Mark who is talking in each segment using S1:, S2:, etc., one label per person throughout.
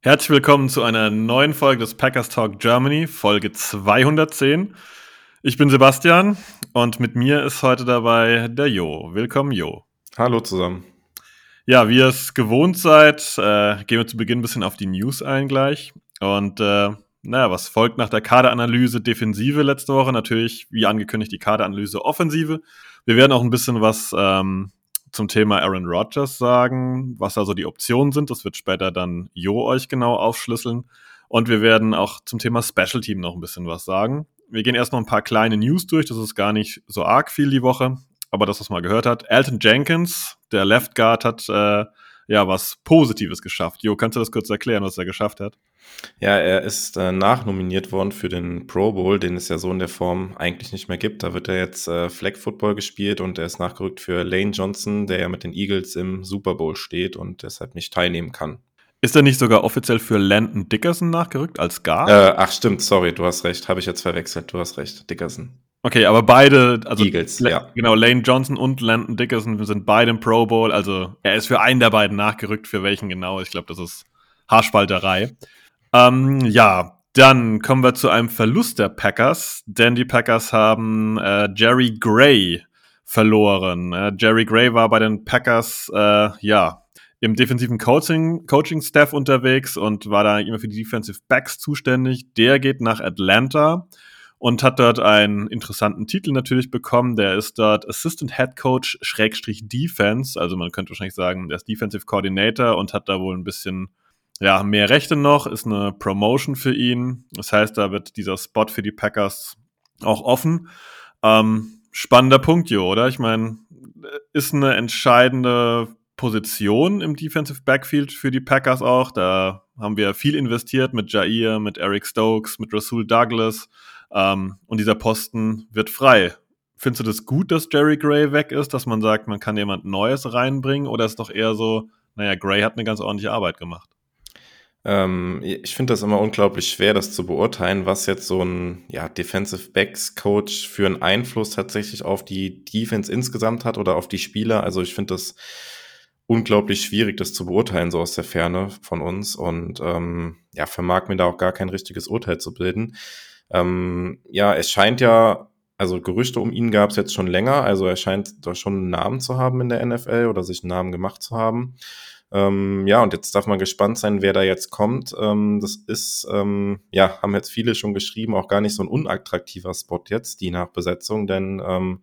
S1: Herzlich willkommen zu einer neuen Folge des Packers Talk Germany, Folge 210. Ich bin Sebastian und mit mir ist heute dabei der Jo. Willkommen, Jo.
S2: Hallo zusammen.
S1: Ja, wie ihr es gewohnt seid, äh, gehen wir zu Beginn ein bisschen auf die News ein gleich. Und äh, naja, was folgt nach der Kaderanalyse Defensive letzte Woche? Natürlich, wie angekündigt, die Kaderanalyse Offensive. Wir werden auch ein bisschen was ähm, zum Thema Aaron Rodgers sagen, was also die Optionen sind. Das wird später dann Jo euch genau aufschlüsseln. Und wir werden auch zum Thema Special Team noch ein bisschen was sagen. Wir gehen erst noch ein paar kleine News durch. Das ist gar nicht so arg viel die Woche. Aber das, was man gehört hat. Elton Jenkins, der Left Guard, hat äh, ja was Positives geschafft. Jo, kannst du das kurz erklären, was er geschafft hat?
S2: Ja, er ist äh, nachnominiert worden für den Pro Bowl, den es ja so in der Form eigentlich nicht mehr gibt. Da wird er jetzt äh, Flag Football gespielt und er ist nachgerückt für Lane Johnson, der ja mit den Eagles im Super Bowl steht und deshalb nicht teilnehmen kann.
S1: Ist er nicht sogar offiziell für Landon Dickerson nachgerückt als Guard?
S2: Äh, ach stimmt, sorry, du hast recht, habe ich jetzt verwechselt, du hast recht, Dickerson.
S1: Okay, aber beide, also
S2: Eagles, ja.
S1: Genau, Lane Johnson und Landon Dickerson sind beide im Pro Bowl. Also er ist für einen der beiden nachgerückt, für welchen genau. Ich glaube, das ist Haarspalterei. Ähm, ja, dann kommen wir zu einem Verlust der Packers, denn die Packers haben äh, Jerry Gray verloren. Äh, Jerry Gray war bei den Packers, äh, ja, im defensiven Coaching, Coaching Staff unterwegs und war da immer für die Defensive Backs zuständig. Der geht nach Atlanta und hat dort einen interessanten Titel natürlich bekommen. Der ist dort Assistant Head Coach Schrägstrich Defense. Also man könnte wahrscheinlich sagen, der ist Defensive Coordinator und hat da wohl ein bisschen ja, mehr Rechte noch, ist eine Promotion für ihn. Das heißt, da wird dieser Spot für die Packers auch offen. Ähm, spannender Punkt, Jo, oder? Ich meine, ist eine entscheidende Position im Defensive Backfield für die Packers auch. Da haben wir viel investiert mit Jair, mit Eric Stokes, mit Rasul Douglas. Ähm, und dieser Posten wird frei. Findest du das gut, dass Jerry Gray weg ist, dass man sagt, man kann jemand Neues reinbringen? Oder ist doch eher so, naja, Gray hat eine ganz ordentliche Arbeit gemacht?
S2: Ähm, ich finde das immer unglaublich schwer, das zu beurteilen, was jetzt so ein ja, Defensive Backs Coach für einen Einfluss tatsächlich auf die Defense insgesamt hat oder auf die Spieler. Also ich finde das unglaublich schwierig, das zu beurteilen, so aus der Ferne von uns. Und ähm, ja, vermag mir da auch gar kein richtiges Urteil zu bilden. Ähm, ja, es scheint ja, also Gerüchte um ihn gab es jetzt schon länger, also er scheint da schon einen Namen zu haben in der NFL oder sich einen Namen gemacht zu haben. Ähm, ja, und jetzt darf man gespannt sein, wer da jetzt kommt. Ähm, das ist, ähm, ja, haben jetzt viele schon geschrieben, auch gar nicht so ein unattraktiver Spot jetzt, die Nachbesetzung, denn ähm,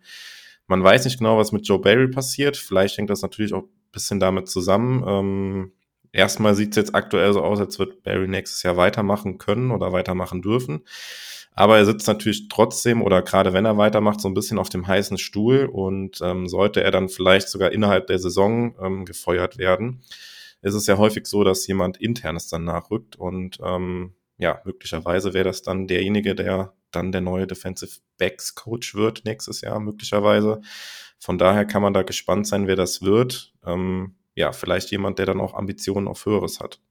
S2: man weiß nicht genau, was mit Joe Barry passiert. Vielleicht hängt das natürlich auch ein bisschen damit zusammen. Ähm, erstmal sieht es jetzt aktuell so aus, als wird Barry nächstes Jahr weitermachen können oder weitermachen dürfen. Aber er sitzt natürlich trotzdem oder gerade wenn er weitermacht, so ein bisschen auf dem heißen Stuhl und ähm, sollte er dann vielleicht sogar innerhalb der Saison ähm, gefeuert werden, ist es ja häufig so, dass jemand internes dann nachrückt und ähm, ja, möglicherweise wäre das dann derjenige, der dann der neue Defensive Backs Coach wird nächstes Jahr möglicherweise. Von daher kann man da gespannt sein, wer das wird. Ähm, ja, vielleicht jemand, der dann auch Ambitionen auf Höheres hat.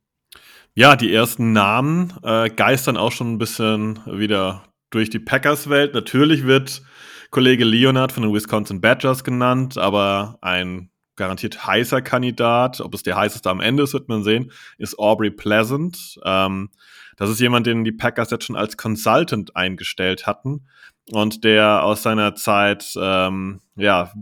S1: Ja, die ersten Namen äh, geistern auch schon ein bisschen wieder durch die Packers-Welt. Natürlich wird Kollege Leonard von den Wisconsin Badgers genannt, aber ein garantiert heißer Kandidat, ob es der heißeste am Ende ist, wird man sehen, ist Aubrey Pleasant. Ähm, das ist jemand, den die Packers jetzt schon als Consultant eingestellt hatten und der aus seiner Zeit ähm, ja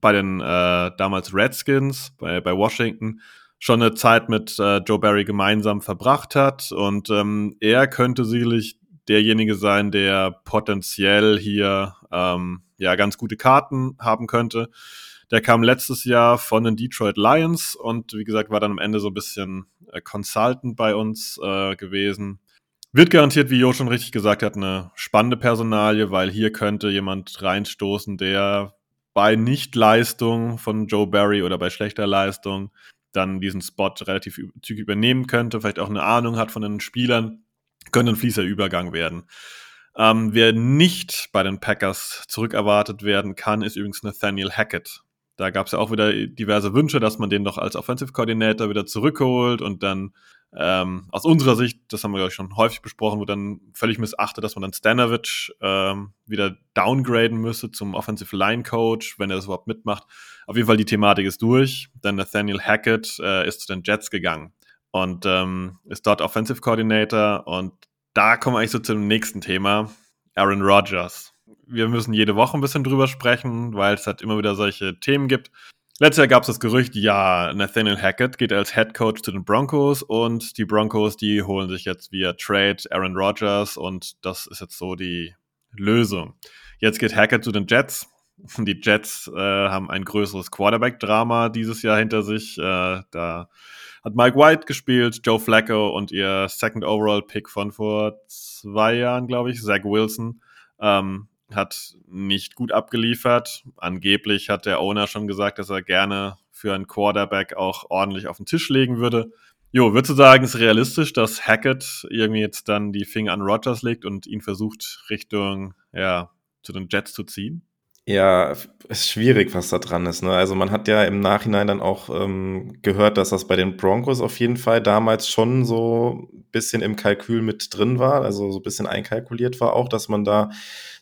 S1: bei den äh, damals Redskins, bei, bei Washington, schon eine Zeit mit äh, Joe Barry gemeinsam verbracht hat. Und ähm, er könnte sicherlich derjenige sein, der potenziell hier ähm, ja ganz gute Karten haben könnte. Der kam letztes Jahr von den Detroit Lions und wie gesagt war dann am Ende so ein bisschen äh, Consultant bei uns äh, gewesen. Wird garantiert, wie Jo schon richtig gesagt hat, eine spannende Personalie, weil hier könnte jemand reinstoßen, der bei Nichtleistung von Joe Barry oder bei schlechter Leistung dann diesen Spot relativ zügig übernehmen könnte, vielleicht auch eine Ahnung hat von den Spielern könnte ein fließer Übergang werden. Ähm, wer nicht bei den Packers zurückerwartet werden kann, ist übrigens Nathaniel Hackett. Da gab es ja auch wieder diverse Wünsche, dass man den doch als Offensive Coordinator wieder zurückholt und dann ähm, aus unserer Sicht, das haben wir, glaube ich, schon häufig besprochen, wo dann völlig missachtet, dass man dann Stanovic ähm, wieder downgraden müsse zum Offensive Line Coach, wenn er das überhaupt mitmacht. Auf jeden Fall, die Thematik ist durch. Dann Nathaniel Hackett äh, ist zu den Jets gegangen und ähm, ist dort Offensive Coordinator und da kommen wir eigentlich so zum nächsten Thema. Aaron Rodgers. Wir müssen jede Woche ein bisschen drüber sprechen, weil es halt immer wieder solche Themen gibt. Letztes Jahr gab es das Gerücht, ja, Nathaniel Hackett geht als Head Coach zu den Broncos und die Broncos, die holen sich jetzt via Trade Aaron Rodgers und das ist jetzt so die Lösung. Jetzt geht Hackett zu den Jets. Die Jets äh, haben ein größeres Quarterback-Drama dieses Jahr hinter sich. Äh, da hat Mike White gespielt, Joe Flacco und ihr Second Overall Pick von vor zwei Jahren, glaube ich, Zach Wilson, ähm, hat nicht gut abgeliefert. Angeblich hat der Owner schon gesagt, dass er gerne für einen Quarterback auch ordentlich auf den Tisch legen würde. Jo, würdest du sagen, ist realistisch, dass Hackett irgendwie jetzt dann die Finger an Rogers legt und ihn versucht, Richtung, ja, zu den Jets zu ziehen?
S2: Ja, ist schwierig, was da dran ist. Ne? Also man hat ja im Nachhinein dann auch ähm, gehört, dass das bei den Broncos auf jeden Fall damals schon so ein bisschen im Kalkül mit drin war, also so ein bisschen einkalkuliert war auch, dass man da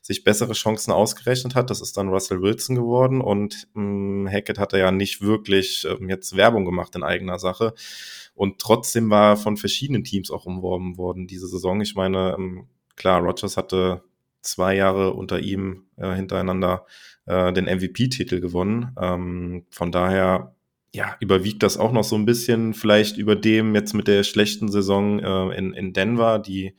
S2: sich bessere Chancen ausgerechnet hat. Das ist dann Russell Wilson geworden und ähm, Hackett hatte ja nicht wirklich ähm, jetzt Werbung gemacht in eigener Sache. Und trotzdem war von verschiedenen Teams auch umworben worden diese Saison. Ich meine, ähm, klar, Rogers hatte zwei Jahre unter ihm äh, hintereinander äh, den MVP-Titel gewonnen. Ähm, von daher ja, überwiegt das auch noch so ein bisschen vielleicht über dem jetzt mit der schlechten Saison äh, in, in Denver, die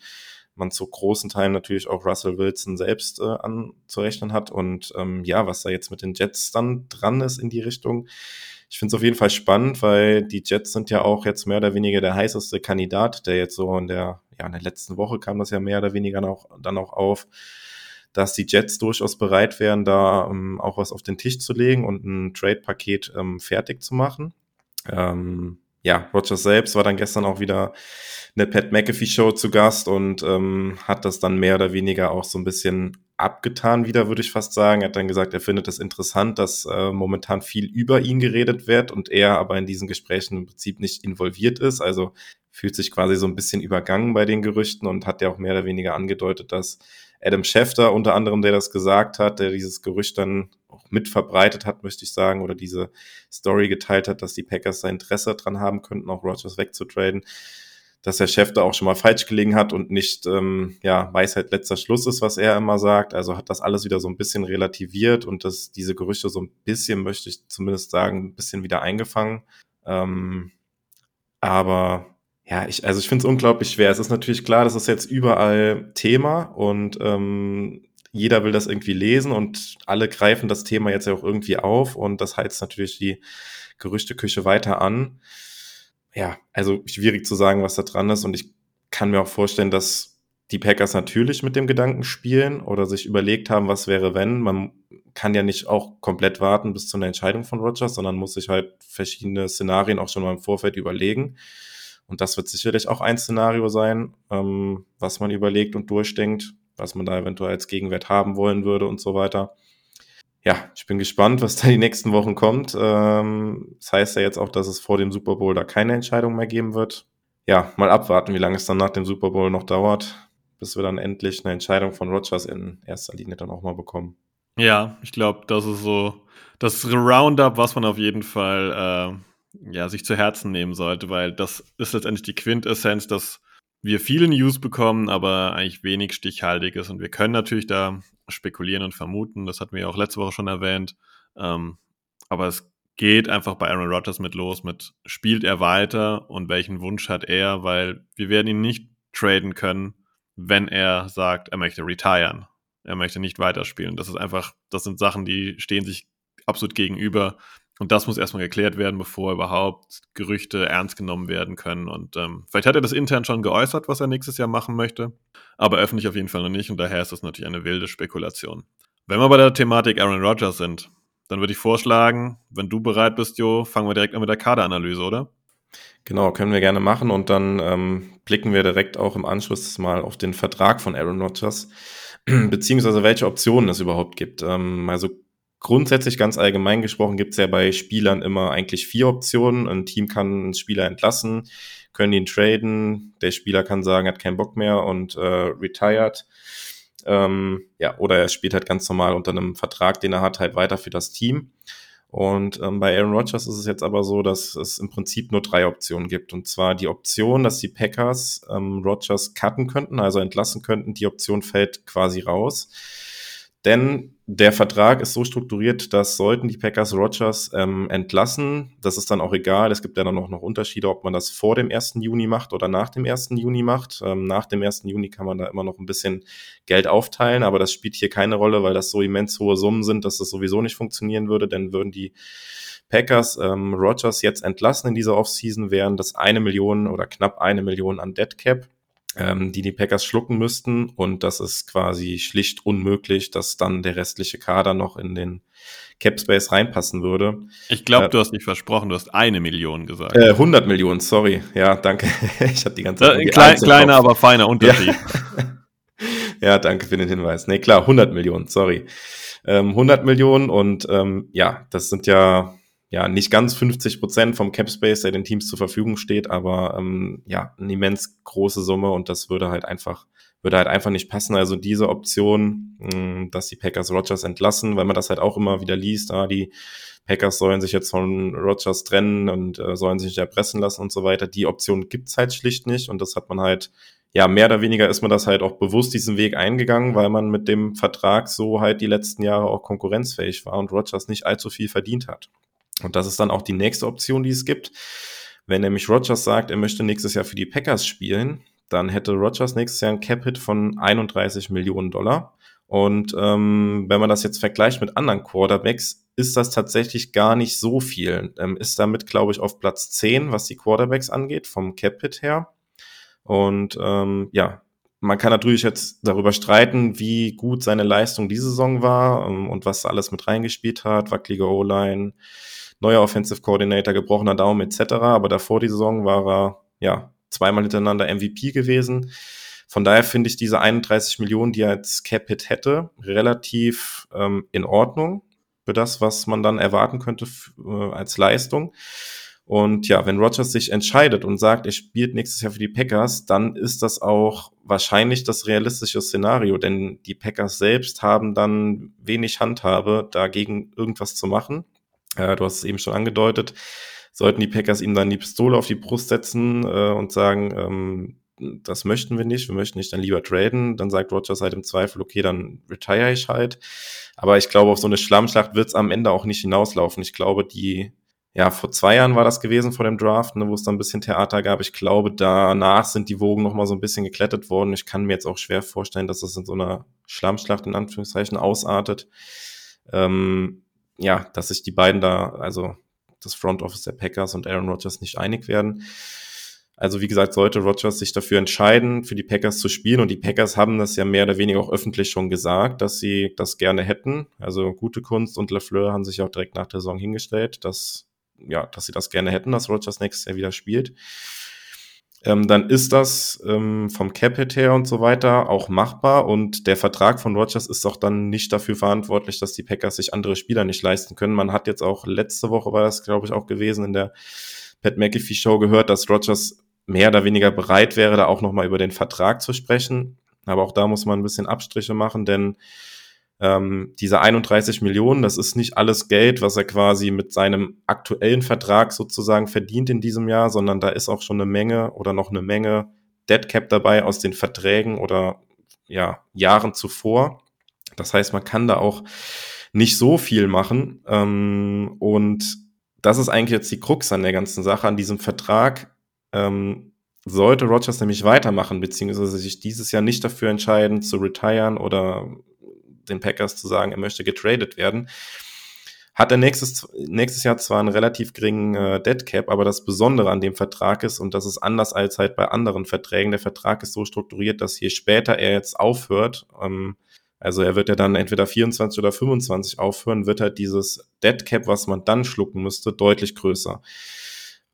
S2: man zu großen Teilen natürlich auch Russell Wilson selbst äh, anzurechnen hat. Und ähm, ja, was da jetzt mit den Jets dann dran ist in die Richtung. Ich finde es auf jeden Fall spannend, weil die Jets sind ja auch jetzt mehr oder weniger der heißeste Kandidat, der jetzt so in der ja, in der letzten Woche kam das ja mehr oder weniger auch, dann auch auf, dass die Jets durchaus bereit wären, da ähm, auch was auf den Tisch zu legen und ein Trade-Paket ähm, fertig zu machen. Ähm, ja, Rogers selbst war dann gestern auch wieder eine Pat McAfee Show zu Gast und ähm, hat das dann mehr oder weniger auch so ein bisschen abgetan wieder, würde ich fast sagen. Er hat dann gesagt, er findet es interessant, dass äh, momentan viel über ihn geredet wird und er aber in diesen Gesprächen im Prinzip nicht involviert ist. Also fühlt sich quasi so ein bisschen übergangen bei den Gerüchten und hat ja auch mehr oder weniger angedeutet, dass Adam Schefter unter anderem, der das gesagt hat, der dieses Gerücht dann auch mit verbreitet hat, möchte ich sagen, oder diese Story geteilt hat, dass die Packers da Interesse dran haben könnten, auch Rogers wegzutraden, dass der Chef da auch schon mal falsch gelegen hat und nicht, ähm, ja, Weisheit letzter Schluss ist, was er immer sagt. Also hat das alles wieder so ein bisschen relativiert und das, diese Gerüchte so ein bisschen, möchte ich zumindest sagen, ein bisschen wieder eingefangen. Ähm, aber ja, ich, also ich finde es unglaublich schwer. Es ist natürlich klar, das ist jetzt überall Thema und ähm, jeder will das irgendwie lesen und alle greifen das Thema jetzt ja auch irgendwie auf und das heizt natürlich die Gerüchteküche weiter an ja, also schwierig zu sagen, was da dran ist. Und ich kann mir auch vorstellen, dass die Packers natürlich mit dem Gedanken spielen oder sich überlegt haben, was wäre, wenn. Man kann ja nicht auch komplett warten bis zu einer Entscheidung von Rogers, sondern muss sich halt verschiedene Szenarien auch schon mal im Vorfeld überlegen. Und das wird sicherlich auch ein Szenario sein, ähm, was man überlegt und durchdenkt, was man da eventuell als Gegenwert haben wollen würde und so weiter ja, ich bin gespannt, was da die nächsten Wochen kommt. Ähm, das heißt ja jetzt auch, dass es vor dem Super Bowl da keine Entscheidung mehr geben wird. Ja, mal abwarten, wie lange es dann nach dem Super Bowl noch dauert, bis wir dann endlich eine Entscheidung von Rogers in erster Linie dann auch mal bekommen.
S1: Ja, ich glaube, das ist so das Roundup, was man auf jeden Fall äh, ja, sich zu Herzen nehmen sollte, weil das ist letztendlich die Quintessenz, dass wir viele News bekommen, aber eigentlich wenig stichhaltiges. Und wir können natürlich da spekulieren und vermuten. Das hatten wir ja auch letzte Woche schon erwähnt. Ähm, aber es geht einfach bei Aaron Rodgers mit los, mit spielt er weiter und welchen Wunsch hat er, weil wir werden ihn nicht traden können, wenn er sagt, er möchte retiren. Er möchte nicht weiterspielen. Das ist einfach, das sind Sachen, die stehen sich absolut gegenüber. Und das muss erstmal geklärt werden, bevor überhaupt Gerüchte ernst genommen werden können. Und ähm, vielleicht hat er das intern schon geäußert, was er nächstes Jahr machen möchte, aber öffentlich auf jeden Fall noch nicht. Und daher ist das natürlich eine wilde Spekulation. Wenn wir bei der Thematik Aaron Rodgers sind, dann würde ich vorschlagen, wenn du bereit bist, Jo, fangen wir direkt an mit der Kaderanalyse, oder?
S2: Genau, können wir gerne machen und dann ähm, blicken wir direkt auch im Anschluss mal auf den Vertrag von Aaron Rodgers, beziehungsweise welche Optionen es überhaupt gibt. Ähm, also grundsätzlich ganz allgemein gesprochen gibt es ja bei Spielern immer eigentlich vier Optionen. Ein Team kann einen Spieler entlassen, können ihn traden, der Spieler kann sagen, hat keinen Bock mehr und äh, retired. Ähm, ja, oder er spielt halt ganz normal unter einem Vertrag, den er hat, halt weiter für das Team. Und ähm, bei Aaron Rodgers ist es jetzt aber so, dass es im Prinzip nur drei Optionen gibt. Und zwar die Option, dass die Packers ähm, Rodgers cutten könnten, also entlassen könnten. Die Option fällt quasi raus. Denn der Vertrag ist so strukturiert, dass sollten die Packers Rogers ähm, entlassen, das ist dann auch egal. Es gibt ja dann auch noch Unterschiede, ob man das vor dem 1. Juni macht oder nach dem 1. Juni macht. Ähm, nach dem 1. Juni kann man da immer noch ein bisschen Geld aufteilen, aber das spielt hier keine Rolle, weil das so immens hohe Summen sind, dass das sowieso nicht funktionieren würde. Denn würden die Packers ähm, Rogers jetzt entlassen in dieser Offseason, wären das eine Million oder knapp eine Million an Dead Cap ähm, die die Packers schlucken müssten. Und das ist quasi schlicht unmöglich, dass dann der restliche Kader noch in den Cap Space reinpassen würde.
S1: Ich glaube, äh, du hast nicht versprochen, du hast eine Million gesagt.
S2: Äh, 100 Millionen, sorry. Ja, danke. ich hatte die ganze
S1: Zeit. Äh, klein, kleiner, aber feiner Unterschied.
S2: Ja. ja. danke für den Hinweis. Nee, klar, 100 Millionen, sorry. Ähm, 100 Millionen und ähm, ja, das sind ja ja, nicht ganz 50 Prozent vom Cap Space, der den Teams zur Verfügung steht, aber ähm, ja, eine immens große Summe und das würde halt einfach, würde halt einfach nicht passen. Also diese Option, mh, hm, dass die Packers Rogers entlassen, weil man das halt auch immer wieder liest, ah, die Packers sollen sich jetzt von Rogers trennen und äh, sollen sich nicht erpressen lassen und so weiter. Die Option gibt's halt schlicht nicht und das hat man halt, ja, mehr oder weniger ist man das halt auch bewusst diesen Weg eingegangen, weil man mit dem Vertrag so halt die letzten Jahre auch konkurrenzfähig war und Rogers nicht allzu viel verdient hat. Und das ist dann auch die nächste Option, die es gibt. Wenn nämlich Rogers sagt, er möchte nächstes Jahr für die Packers spielen, dann hätte Rogers nächstes Jahr ein Cap-Hit von 31 Millionen Dollar. Und ähm, wenn man das jetzt vergleicht mit anderen Quarterbacks, ist das tatsächlich gar nicht so viel. Ähm, ist damit, glaube ich, auf Platz 10, was die Quarterbacks angeht, vom Cap-Hit her. Und ähm, ja, man kann natürlich jetzt darüber streiten, wie gut seine Leistung diese Saison war ähm, und was alles mit reingespielt hat, wackelige O-Line, neuer Offensive Coordinator, gebrochener Daumen etc. Aber davor die Saison war er ja zweimal hintereinander MVP gewesen. Von daher finde ich diese 31 Millionen, die er als Cap-Hit hätte, relativ ähm, in Ordnung für das, was man dann erwarten könnte äh, als Leistung. Und ja, wenn Rogers sich entscheidet und sagt, er spielt nächstes Jahr für die Packers, dann ist das auch wahrscheinlich das realistische Szenario, denn die Packers selbst haben dann wenig Handhabe, dagegen irgendwas zu machen. Äh, du hast es eben schon angedeutet. Sollten die Packers ihm dann die Pistole auf die Brust setzen äh, und sagen, ähm, das möchten wir nicht, wir möchten nicht dann lieber traden, dann sagt Rogers halt im Zweifel, okay, dann retire ich halt. Aber ich glaube, auf so eine Schlammschlacht wird es am Ende auch nicht hinauslaufen. Ich glaube, die, ja, vor zwei Jahren war das gewesen vor dem Draft, ne, wo es dann ein bisschen Theater gab. Ich glaube, danach sind die Wogen noch mal so ein bisschen geklettet worden. Ich kann mir jetzt auch schwer vorstellen, dass das in so einer Schlammschlacht in Anführungszeichen ausartet. Ähm, ja, dass sich die beiden da, also das Front Office der Packers und Aaron Rodgers nicht einig werden. Also wie gesagt, sollte Rodgers sich dafür entscheiden, für die Packers zu spielen und die Packers haben das ja mehr oder weniger auch öffentlich schon gesagt, dass sie das gerne hätten. Also gute Kunst und LeFleur haben sich auch direkt nach der Saison hingestellt, dass ja, dass sie das gerne hätten, dass Rodgers nächstes Jahr wieder spielt ähm, dann ist das ähm, vom Capit her und so weiter auch machbar und der Vertrag von Rogers ist auch dann nicht dafür verantwortlich, dass die Packers sich andere Spieler nicht leisten können. Man hat jetzt auch letzte Woche war das, glaube ich, auch gewesen in der Pat McAfee Show gehört, dass Rogers mehr oder weniger bereit wäre, da auch nochmal über den Vertrag zu sprechen. Aber auch da muss man ein bisschen Abstriche machen, denn ähm, diese 31 Millionen, das ist nicht alles Geld, was er quasi mit seinem aktuellen Vertrag sozusagen verdient in diesem Jahr, sondern da ist auch schon eine Menge oder noch eine Menge Dead Cap dabei aus den Verträgen oder ja, Jahren zuvor. Das heißt, man kann da auch nicht so viel machen. Ähm, und das ist eigentlich jetzt die Krux an der ganzen Sache, an diesem Vertrag. Ähm, sollte Rogers nämlich weitermachen, beziehungsweise sich dieses Jahr nicht dafür entscheiden, zu retiren oder den Packers zu sagen, er möchte getradet werden. Hat er nächstes, nächstes Jahr zwar einen relativ geringen äh, Dead Cap, aber das Besondere an dem Vertrag ist, und das ist anders als halt bei anderen Verträgen, der Vertrag ist so strukturiert, dass je später er jetzt aufhört, ähm, also er wird ja dann entweder 24 oder 25 aufhören, wird halt dieses Dead Cap, was man dann schlucken müsste, deutlich größer.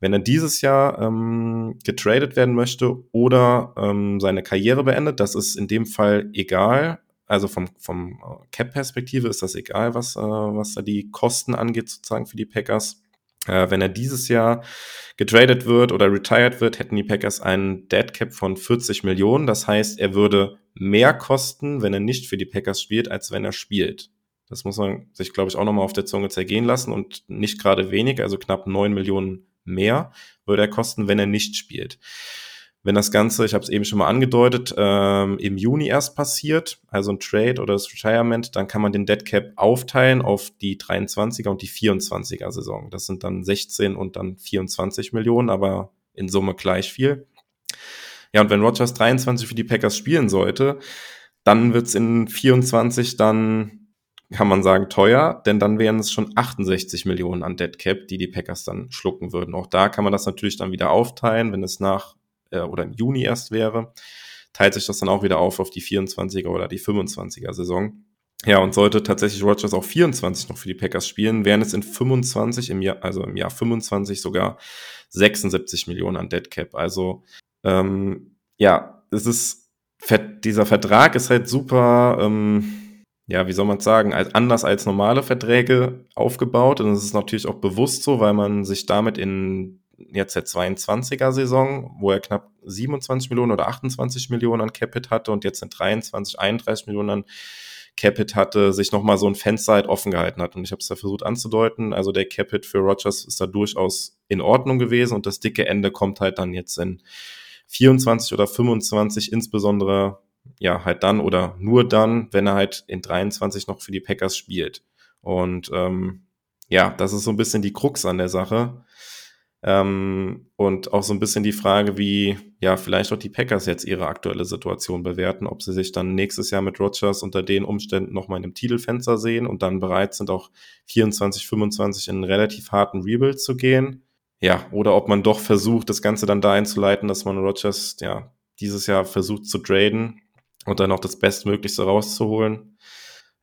S2: Wenn er dieses Jahr ähm, getradet werden möchte oder ähm, seine Karriere beendet, das ist in dem Fall egal. Also vom, vom äh, Cap-Perspektive ist das egal, was, äh, was da die Kosten angeht, sozusagen für die Packers. Äh, wenn er dieses Jahr getradet wird oder retired wird, hätten die Packers einen Dead Cap von 40 Millionen. Das heißt, er würde mehr kosten, wenn er nicht für die Packers spielt, als wenn er spielt. Das muss man sich, glaube ich, auch nochmal auf der Zunge zergehen lassen und nicht gerade wenig, also knapp 9 Millionen mehr würde er kosten, wenn er nicht spielt. Wenn das Ganze, ich habe es eben schon mal angedeutet, ähm, im Juni erst passiert, also ein Trade oder das Retirement, dann kann man den Dead Cap aufteilen auf die 23er und die 24er Saison. Das sind dann 16 und dann 24 Millionen, aber in Summe gleich viel. Ja, und wenn Rogers 23 für die Packers spielen sollte, dann wird's in 24 dann, kann man sagen, teuer, denn dann wären es schon 68 Millionen an Dead Cap, die die Packers dann schlucken würden. Auch da kann man das natürlich dann wieder aufteilen, wenn es nach äh, oder im Juni erst wäre, teilt sich das dann auch wieder auf auf die 24er oder die 25er Saison. Ja, und sollte tatsächlich Rogers auch 24 noch für die Packers spielen, wären es in 25 im Jahr, also im Jahr 25 sogar 76 Millionen an Dead Cap. Also ähm, ja, es ist dieser Vertrag ist halt super, ähm, ja, wie soll man sagen, als, anders als normale Verträge aufgebaut. Und es ist natürlich auch bewusst so, weil man sich damit in jetzt der 22er Saison, wo er knapp 27 Millionen oder 28 Millionen an Capit hatte und jetzt in 23, 31 Millionen an Capit hatte, sich nochmal so ein Fenster halt offen gehalten hat. Und ich habe es da versucht anzudeuten. Also der Capit für Rogers ist da durchaus in Ordnung gewesen und das dicke Ende kommt halt dann jetzt in 24 oder 25 insbesondere ja halt dann oder nur dann, wenn er halt in 23 noch für die Packers spielt. Und ähm, ja, das ist so ein bisschen die Krux an der Sache. Ähm, und auch so ein bisschen die Frage, wie ja vielleicht auch die Packers jetzt ihre aktuelle Situation bewerten, ob sie sich dann nächstes Jahr mit Rogers unter den Umständen nochmal in einem Titelfenster sehen und dann bereit sind, auch 24, 25 in einen relativ harten Rebuild zu gehen. Ja, oder ob man doch versucht, das Ganze dann da einzuleiten, dass man Rogers ja dieses Jahr versucht zu traden und dann auch das Bestmöglichste rauszuholen.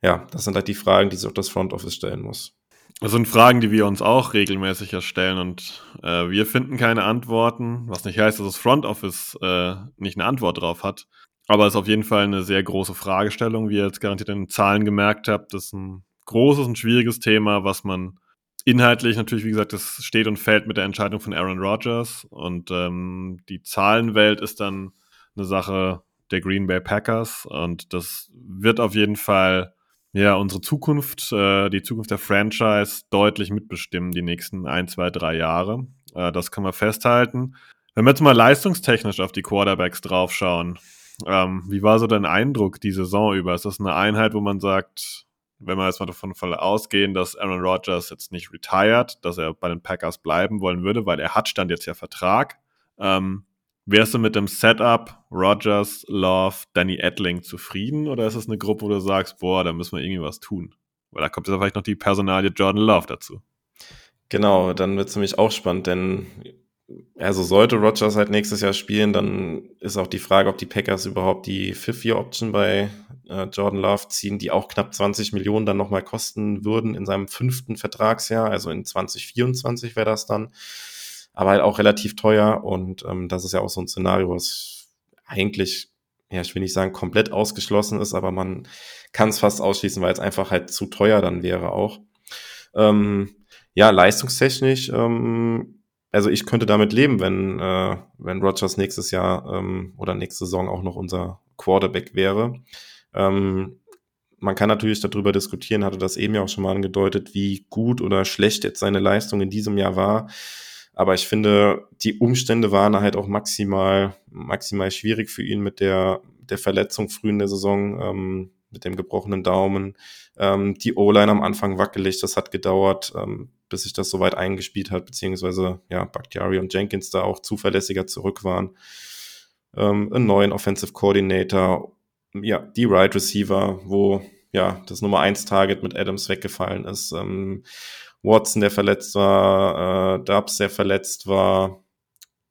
S2: Ja, das sind halt die Fragen, die sich auch das Front Office stellen muss.
S1: Das sind Fragen, die wir uns auch regelmäßig erstellen und äh, wir finden keine Antworten, was nicht heißt, dass das Front Office äh, nicht eine Antwort drauf hat. Aber es ist auf jeden Fall eine sehr große Fragestellung, wie ihr jetzt garantiert in den Zahlen gemerkt habt. Das ist ein großes und schwieriges Thema, was man inhaltlich natürlich, wie gesagt, das steht und fällt mit der Entscheidung von Aaron Rodgers. Und ähm, die Zahlenwelt ist dann eine Sache der Green Bay Packers. Und das wird auf jeden Fall ja, unsere Zukunft, äh, die Zukunft der Franchise deutlich mitbestimmen, die nächsten ein, zwei, drei Jahre. Äh, das können wir festhalten. Wenn wir jetzt mal leistungstechnisch auf die Quarterbacks draufschauen, ähm, wie war so dein Eindruck die Saison über? Ist das eine Einheit, wo man sagt, wenn wir jetzt mal davon ausgehen, dass Aaron Rodgers jetzt nicht retired, dass er bei den Packers bleiben wollen würde, weil er hat stand jetzt ja Vertrag. Ähm, Wärst du mit dem Setup Rogers, Love, Danny Edling zufrieden oder ist es eine Gruppe, wo du sagst, boah, da müssen wir irgendwie was tun? Weil da kommt jetzt vielleicht noch die Personalie Jordan Love dazu.
S2: Genau, dann wird es nämlich auch spannend, denn also sollte Rogers halt nächstes Jahr spielen, dann ist auch die Frage, ob die Packers überhaupt die Fifth-Year-Option bei äh, Jordan Love ziehen, die auch knapp 20 Millionen dann nochmal kosten würden in seinem fünften Vertragsjahr, also in 2024 wäre das dann aber halt auch relativ teuer. Und ähm, das ist ja auch so ein Szenario, was eigentlich, ja, ich will nicht sagen, komplett ausgeschlossen ist, aber man kann es fast ausschließen, weil es einfach halt zu teuer dann wäre auch. Ähm, ja, leistungstechnisch, ähm, also ich könnte damit leben, wenn, äh, wenn Rogers nächstes Jahr ähm, oder nächste Saison auch noch unser Quarterback wäre. Ähm, man kann natürlich darüber diskutieren, hatte das eben ja auch schon mal angedeutet, wie gut oder schlecht jetzt seine Leistung in diesem Jahr war. Aber ich finde, die Umstände waren halt auch maximal, maximal schwierig für ihn mit der, der Verletzung früh in der Saison, ähm, mit dem gebrochenen Daumen. Ähm, die O-Line am Anfang wackelig, das hat gedauert, ähm, bis sich das soweit eingespielt hat, beziehungsweise ja, Bakhtiari und Jenkins da auch zuverlässiger zurück waren. Ähm, einen neuen Offensive Coordinator, ja, die Right Receiver, wo ja das Nummer 1 Target mit Adams weggefallen ist. Ähm, Watson, der verletzt war, äh, Dubs, der verletzt war.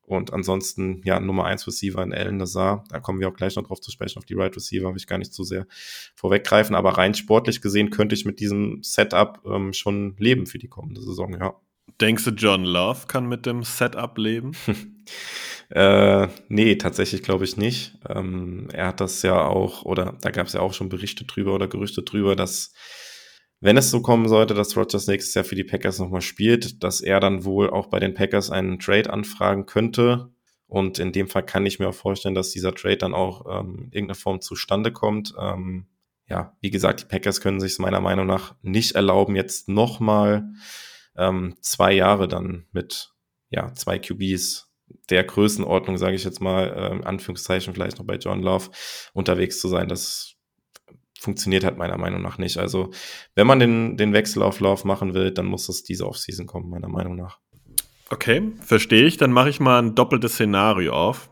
S2: Und ansonsten, ja, Nummer 1 Receiver in Ellen Nazar. Da kommen wir auch gleich noch drauf zu sprechen. Auf die Right Receiver will ich gar nicht zu sehr vorweggreifen. Aber rein sportlich gesehen könnte ich mit diesem Setup ähm, schon leben für die kommende Saison, ja.
S1: Denkst du, John Love kann mit dem Setup leben?
S2: äh, nee, tatsächlich glaube ich nicht. Ähm, er hat das ja auch, oder da gab es ja auch schon Berichte drüber oder Gerüchte drüber, dass wenn es so kommen sollte, dass Rodgers nächstes Jahr für die Packers nochmal spielt, dass er dann wohl auch bei den Packers einen Trade anfragen könnte. Und in dem Fall kann ich mir auch vorstellen, dass dieser Trade dann auch ähm, in irgendeiner Form zustande kommt. Ähm, ja, wie gesagt, die Packers können sich meiner Meinung nach nicht erlauben, jetzt nochmal ähm, zwei Jahre dann mit ja, zwei QBs der Größenordnung, sage ich jetzt mal, äh, Anführungszeichen vielleicht noch bei John Love unterwegs zu sein. Das funktioniert halt meiner Meinung nach nicht. Also wenn man den, den Wechsel auf Love machen will, dann muss es diese Offseason kommen, meiner Meinung nach.
S1: Okay, verstehe ich. Dann mache ich mal ein doppeltes Szenario auf.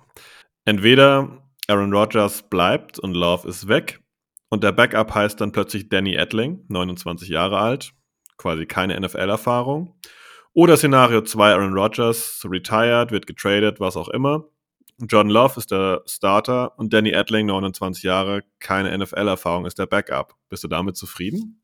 S1: Entweder Aaron Rodgers bleibt und Love ist weg und der Backup heißt dann plötzlich Danny Edling, 29 Jahre alt, quasi keine NFL-Erfahrung. Oder Szenario 2, Aaron Rodgers, retired, wird getradet, was auch immer. John Love ist der Starter und Danny Edling, 29 Jahre, keine NFL-Erfahrung, ist der Backup. Bist du damit zufrieden?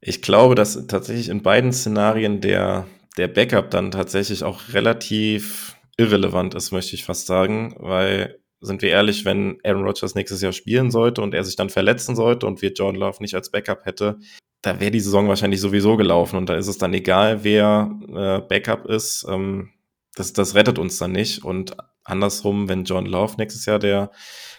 S2: Ich glaube, dass tatsächlich in beiden Szenarien der, der Backup dann tatsächlich auch relativ irrelevant ist, möchte ich fast sagen, weil sind wir ehrlich, wenn Aaron Rodgers nächstes Jahr spielen sollte und er sich dann verletzen sollte und wir John Love nicht als Backup hätte, da wäre die Saison wahrscheinlich sowieso gelaufen und da ist es dann egal, wer äh, Backup ist. Ähm, das, das rettet uns dann nicht. Und andersrum, wenn John Love nächstes Jahr der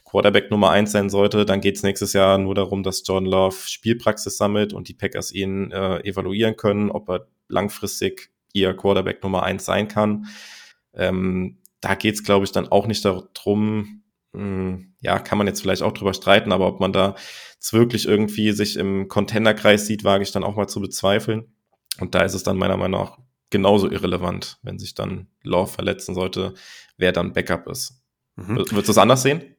S2: Quarterback Nummer eins sein sollte, dann geht es nächstes Jahr nur darum, dass John Love Spielpraxis sammelt und die Packers ihn äh, evaluieren können, ob er langfristig ihr Quarterback Nummer eins sein kann. Ähm, da geht es, glaube ich, dann auch nicht darum, hm, ja, kann man jetzt vielleicht auch drüber streiten, aber ob man da wirklich irgendwie sich im Contender-Kreis sieht, wage ich dann auch mal zu bezweifeln. Und da ist es dann meiner Meinung nach genauso irrelevant, wenn sich dann Love verletzen sollte, wer dann Backup ist. Mhm. Würdest du es anders sehen?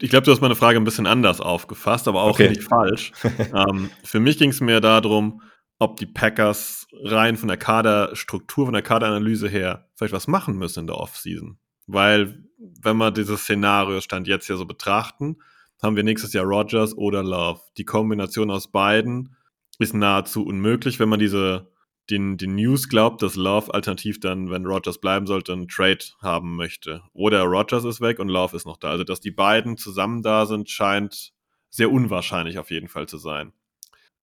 S1: Ich glaube, du hast meine Frage ein bisschen anders aufgefasst, aber auch okay. nicht falsch. ähm, für mich ging es mir darum, ob die Packers rein von der Kaderstruktur, von der Kaderanalyse her vielleicht was machen müssen in der Offseason. Weil, wenn wir dieses Szenario Stand jetzt hier so betrachten, haben wir nächstes Jahr Rogers oder Love. Die Kombination aus beiden ist nahezu unmöglich, wenn man diese den, den News glaubt, dass Love alternativ dann, wenn Rogers bleiben sollte, einen Trade haben möchte. Oder Rogers ist weg und Love ist noch da. Also, dass die beiden zusammen da sind, scheint sehr unwahrscheinlich auf jeden Fall zu sein.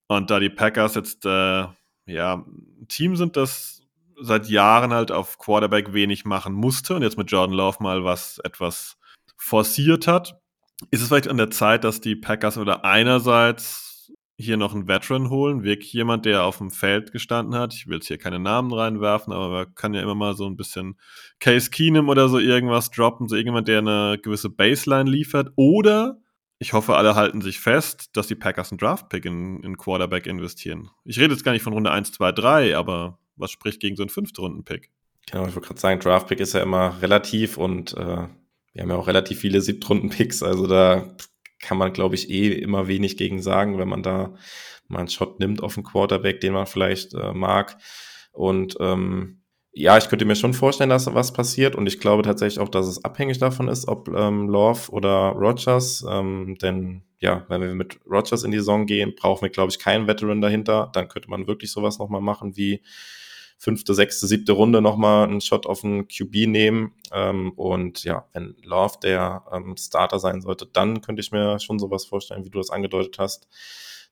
S1: Und da die Packers jetzt äh, ja ein Team sind, das seit Jahren halt auf Quarterback wenig machen musste und jetzt mit Jordan Love mal was etwas forciert hat, ist es vielleicht an der Zeit, dass die Packers oder einerseits hier noch einen Veteran holen, wirklich jemand, der auf dem Feld gestanden hat. Ich will jetzt hier keine Namen reinwerfen, aber man kann ja immer mal so ein bisschen Case Keenum oder so irgendwas droppen, so irgendjemand, der eine gewisse Baseline liefert. Oder ich hoffe, alle halten sich fest, dass die Packers einen Draftpick in, in Quarterback investieren. Ich rede jetzt gar nicht von Runde 1, 2, 3, aber was spricht gegen so einen fünfte Runden-Pick?
S2: Genau, ich wollte gerade sagen, Draftpick ist ja immer relativ und äh, wir haben ja auch relativ viele Siebtrunden-Picks, also da kann man, glaube ich, eh immer wenig gegen sagen, wenn man da mal einen Shot nimmt auf einen Quarterback, den man vielleicht äh, mag. Und ähm, ja, ich könnte mir schon vorstellen, dass was passiert. Und ich glaube tatsächlich auch, dass es abhängig davon ist, ob ähm, Love oder Rogers. Ähm, denn ja, wenn wir mit Rogers in die Saison gehen, brauchen wir, glaube ich, keinen Veteran dahinter. Dann könnte man wirklich sowas nochmal machen wie fünfte, sechste, siebte Runde nochmal einen Shot auf den QB nehmen. Ähm, und ja, wenn Love der ähm, Starter sein sollte, dann könnte ich mir schon sowas vorstellen, wie du das angedeutet hast,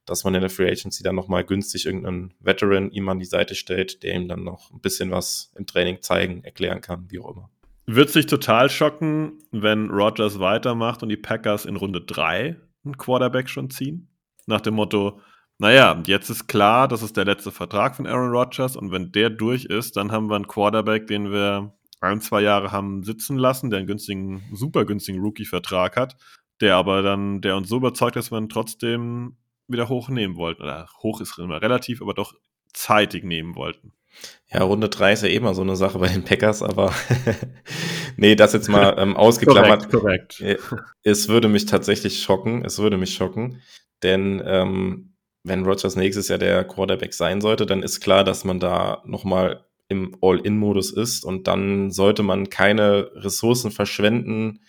S2: dass man in der Free Agency dann nochmal günstig irgendeinen Veteran ihm an die Seite stellt, der ihm dann noch ein bisschen was im Training zeigen, erklären kann, wie auch immer.
S1: Wird sich total schocken, wenn Rogers weitermacht und die Packers in Runde 3 einen Quarterback schon ziehen? Nach dem Motto, naja, jetzt ist klar, das ist der letzte Vertrag von Aaron Rodgers und wenn der durch ist, dann haben wir einen Quarterback, den wir ein, zwei Jahre haben sitzen lassen, der einen günstigen, super günstigen Rookie-Vertrag hat, der aber dann, der uns so überzeugt, dass wir ihn trotzdem wieder hochnehmen wollten. Oder hoch ist immer relativ, aber doch zeitig nehmen wollten.
S2: Ja, Runde 3 ist ja eh mal so eine Sache bei den Packers, aber nee, das jetzt mal ähm, ausgeklammert. korrekt, korrekt. Äh, es würde mich tatsächlich schocken, es würde mich schocken, denn ähm, wenn Rogers nächstes Jahr der Quarterback sein sollte, dann ist klar, dass man da nochmal im All-In-Modus ist und dann sollte man keine Ressourcen verschwenden,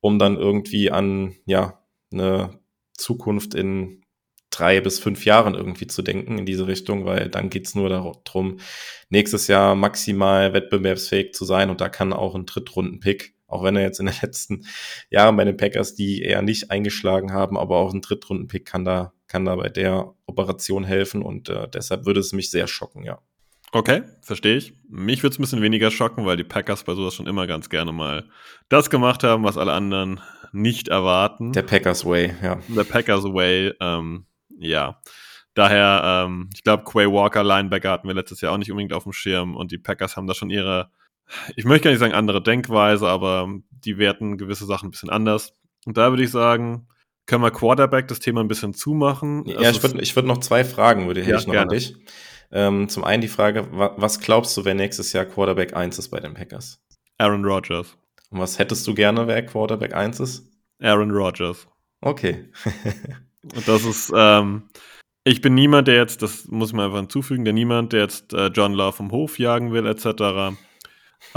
S2: um dann irgendwie an, ja, eine Zukunft in drei bis fünf Jahren irgendwie zu denken in diese Richtung, weil dann geht's nur darum, nächstes Jahr maximal wettbewerbsfähig zu sein und da kann auch ein Drittrunden-Pick, auch wenn er jetzt in den letzten Jahren bei den Packers die eher nicht eingeschlagen haben, aber auch ein Drittrunden-Pick kann da, kann da bei der Operation helfen und äh, deshalb würde es mich sehr schocken, ja.
S1: Okay, verstehe ich. Mich würde es ein bisschen weniger schocken, weil die Packers bei sowas schon immer ganz gerne mal das gemacht haben, was alle anderen nicht erwarten.
S2: Der Packers Way, ja.
S1: Der Packers Way, ähm, ja. Daher, ähm, ich glaube, Quay Walker, Linebacker, hatten wir letztes Jahr auch nicht unbedingt auf dem Schirm und die Packers haben da schon ihre, ich möchte gar nicht sagen andere Denkweise, aber die werten gewisse Sachen ein bisschen anders. Und da würde ich sagen, können wir Quarterback das Thema ein bisschen zumachen.
S2: Ja, also ich würde ich würd noch zwei Fragen, würde
S1: ja,
S2: ich noch
S1: gerne.
S2: an dich. Ähm, zum einen die Frage, wa was glaubst du, wer nächstes Jahr Quarterback 1 ist bei den Packers?
S1: Aaron Rodgers.
S2: Und was hättest du gerne, wer Quarterback 1 ist?
S1: Aaron Rodgers.
S2: Okay.
S1: Und das ist, ähm, ich bin niemand, der jetzt, das muss man einfach hinzufügen, der niemand, der jetzt äh, John Love vom Hof jagen will, etc.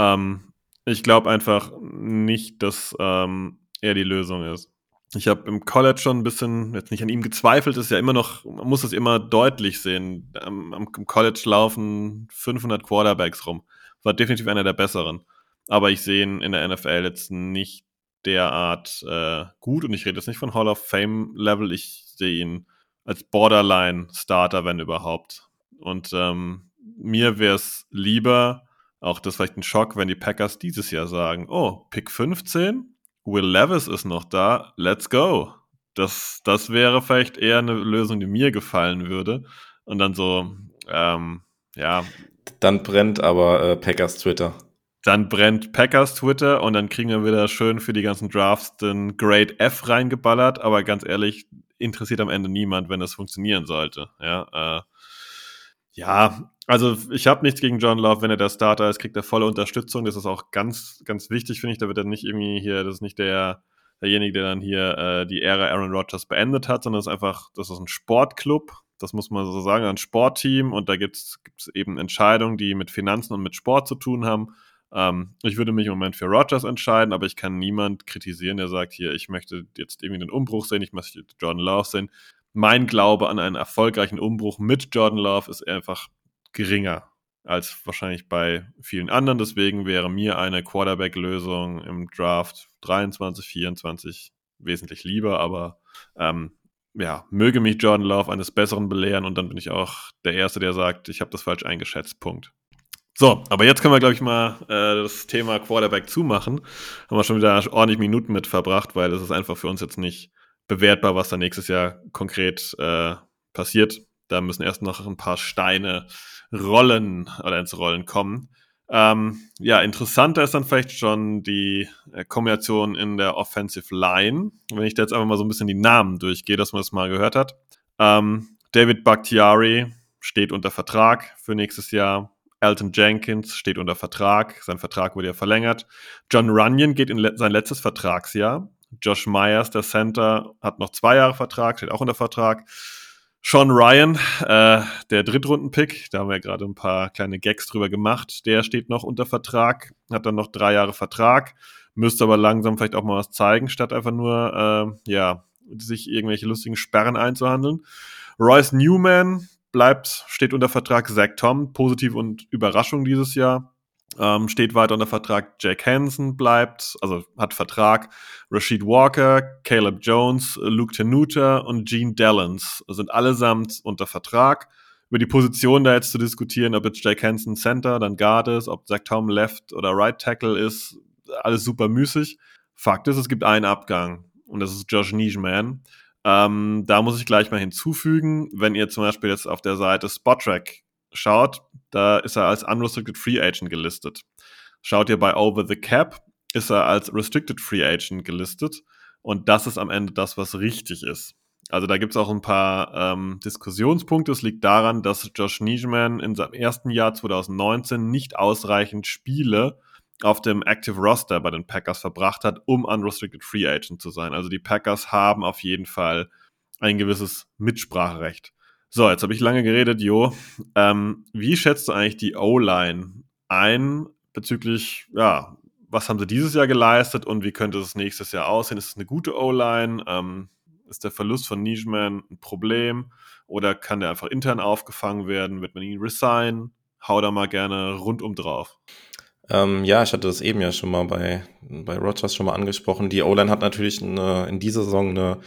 S1: Ähm, ich glaube einfach nicht, dass ähm, er die Lösung ist. Ich habe im College schon ein bisschen, jetzt nicht an ihm gezweifelt, ist ja immer noch, man muss es immer deutlich sehen. Am, am College laufen 500 Quarterbacks rum. War definitiv einer der besseren. Aber ich sehe ihn in der NFL jetzt nicht derart äh, gut und ich rede jetzt nicht von Hall of Fame Level, ich sehe ihn als Borderline Starter, wenn überhaupt. Und ähm, mir wäre es lieber, auch das vielleicht ein Schock, wenn die Packers dieses Jahr sagen, oh, Pick 15, Will Levis ist noch da, let's go. Das, das wäre vielleicht eher eine Lösung, die mir gefallen würde. Und dann so, ähm, ja.
S2: Dann brennt aber äh, Packers Twitter.
S1: Dann brennt Packers Twitter und dann kriegen wir wieder schön für die ganzen Drafts den Grade F reingeballert. Aber ganz ehrlich, interessiert am Ende niemand, wenn das funktionieren sollte. Ja, äh, ja also ich habe nichts gegen John Love, wenn er der Starter ist, kriegt er volle Unterstützung. Das ist auch ganz, ganz wichtig, finde ich. Da wird er nicht irgendwie hier, das ist nicht der, derjenige, der dann hier äh, die Ära Aaron Rodgers beendet hat, sondern es ist einfach, das ist ein Sportclub, das muss man so sagen, ein Sportteam und da gibt es eben Entscheidungen, die mit Finanzen und mit Sport zu tun haben. Ähm, ich würde mich im Moment für Rodgers entscheiden, aber ich kann niemand kritisieren, der sagt, hier, ich möchte jetzt irgendwie den Umbruch sehen, ich möchte Jordan Love sehen. Mein Glaube an einen erfolgreichen Umbruch mit Jordan Love ist einfach geringer als wahrscheinlich bei vielen anderen. Deswegen wäre mir eine Quarterback-Lösung im Draft 23, 24 wesentlich lieber, aber ähm, ja, möge mich Jordan Love eines Besseren belehren und dann bin ich auch der Erste, der sagt, ich habe das falsch eingeschätzt. Punkt. So, aber jetzt können wir, glaube ich, mal äh, das Thema Quarterback zumachen. Haben wir schon wieder ordentlich Minuten mit verbracht, weil es ist einfach für uns jetzt nicht bewertbar, was da nächstes Jahr konkret äh, passiert. Da müssen erst noch ein paar Steine rollen oder ins Rollen kommen. Ähm, ja, interessanter ist dann vielleicht schon die äh, Kombination in der Offensive Line. Wenn ich da jetzt einfach mal so ein bisschen die Namen durchgehe, dass man das mal gehört hat. Ähm, David Bakhtiari steht unter Vertrag für nächstes Jahr. Elton Jenkins steht unter Vertrag. Sein Vertrag wurde ja verlängert. John Runyon geht in le sein letztes Vertragsjahr. Josh Myers, der Center, hat noch zwei Jahre Vertrag, steht auch unter Vertrag. Sean Ryan, äh, der Drittrunden-Pick, da haben wir gerade ein paar kleine Gags drüber gemacht, der steht noch unter Vertrag, hat dann noch drei Jahre Vertrag, müsste aber langsam vielleicht auch mal was zeigen, statt einfach nur, äh, ja, sich irgendwelche lustigen Sperren einzuhandeln. Royce Newman, bleibt, steht unter Vertrag Zach Tom, positiv und Überraschung dieses Jahr. Ähm, steht weiter unter Vertrag Jack Hansen, bleibt, also hat Vertrag. Rashid Walker, Caleb Jones, Luke Tenuta und Gene Dallins sind allesamt unter Vertrag. Über die Position da jetzt zu diskutieren, ob jetzt Jack Hansen Center, dann Guard ist, ob Zach Tom Left oder Right Tackle ist, alles super müßig. Fakt ist, es gibt einen Abgang und das ist Josh Nijman. Ähm, da muss ich gleich mal hinzufügen, wenn ihr zum Beispiel jetzt auf der Seite Spottrack schaut, da ist er als Unrestricted Free Agent gelistet. Schaut ihr bei Over the Cap, ist er als Restricted Free Agent gelistet. Und das ist am Ende das, was richtig ist. Also da gibt es auch ein paar ähm, Diskussionspunkte. Es liegt daran, dass Josh Nijman in seinem ersten Jahr 2019 nicht ausreichend Spiele auf dem Active Roster bei den Packers verbracht hat, um unrestricted Free Agent zu sein. Also die Packers haben auf jeden Fall ein gewisses Mitspracherecht. So, jetzt habe ich lange geredet, Jo. Ähm, wie schätzt du eigentlich die O-Line ein bezüglich, ja, was haben sie dieses Jahr geleistet und wie könnte es nächstes Jahr aussehen? Ist es eine gute O-Line? Ähm, Ist der Verlust von Nijman ein Problem oder kann der einfach intern aufgefangen werden? Wird man ihn resignen? Hau da mal gerne rundum drauf.
S2: Ähm, ja, ich hatte das eben ja schon mal bei, bei Rogers schon mal angesprochen. Die O-Line hat natürlich eine, in dieser Saison eine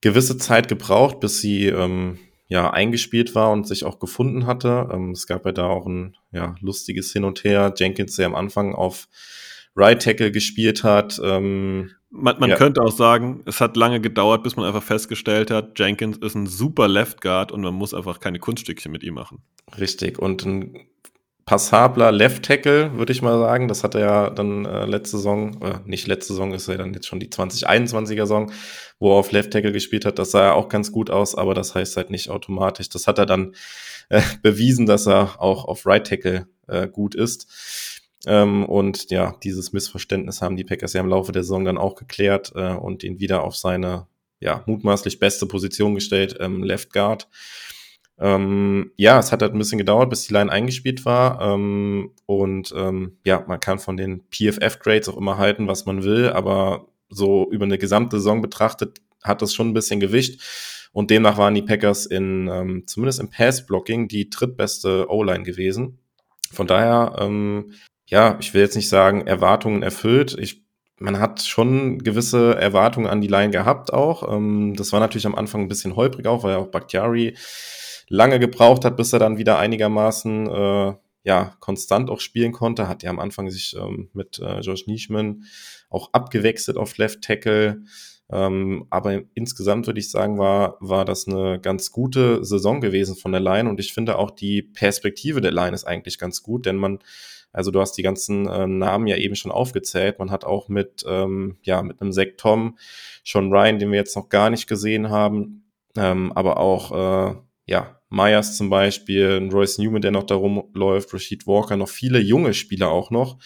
S2: gewisse Zeit gebraucht, bis sie ähm, ja eingespielt war und sich auch gefunden hatte. Ähm, es gab ja da auch ein ja, lustiges Hin und Her. Jenkins, der am Anfang auf Right Tackle gespielt hat. Ähm,
S1: man, man ja. könnte auch sagen, es hat lange gedauert, bis man einfach festgestellt hat, Jenkins ist ein super Left Guard und man muss einfach keine Kunststückchen mit ihm machen.
S2: Richtig. Und ein passabler Left Tackle, würde ich mal sagen. Das hat er ja dann äh, letzte Saison, äh, nicht letzte Saison, ist ja dann jetzt schon die 2021er Saison, wo er auf Left Tackle gespielt hat. Das sah ja auch ganz gut aus, aber das heißt halt nicht automatisch. Das hat er dann äh, bewiesen, dass er auch auf Right Tackle äh, gut ist. Ähm, und ja, dieses Missverständnis haben die Packers ja im Laufe der Saison dann auch geklärt äh, und ihn wieder auf seine ja, mutmaßlich beste Position gestellt, ähm, Left Guard. Ähm, ja, es hat halt ein bisschen gedauert, bis die Line eingespielt war. Ähm, und ähm, ja, man kann von den PFF-Grades auch immer halten, was man will, aber so über eine gesamte Saison betrachtet hat das schon ein bisschen Gewicht. Und demnach waren die Packers in, ähm, zumindest im Pass-Blocking, die drittbeste O-Line gewesen. Von daher, ähm, ja, ich will jetzt nicht sagen, Erwartungen erfüllt. Ich, man hat schon gewisse Erwartungen an die Line gehabt auch. Ähm, das war natürlich am Anfang ein bisschen holprig auch, weil auch Bakhtiari lange gebraucht hat, bis er dann wieder einigermaßen äh, ja, konstant auch spielen konnte. Hat ja am Anfang sich ähm, mit äh, Josh Nischman auch abgewechselt auf Left Tackle. Ähm, aber insgesamt würde ich sagen, war, war das eine ganz gute Saison gewesen von der Line und ich finde auch die Perspektive der Line ist eigentlich ganz gut, denn man, also du hast die ganzen äh, Namen ja eben schon aufgezählt. Man hat auch mit, ähm, ja, mit einem Zack Tom, Sean Ryan, den wir jetzt noch gar nicht gesehen haben, ähm, aber auch, äh, ja, Myers zum Beispiel, Royce Newman, der noch darum läuft, Rashid Walker, noch viele junge Spieler auch noch,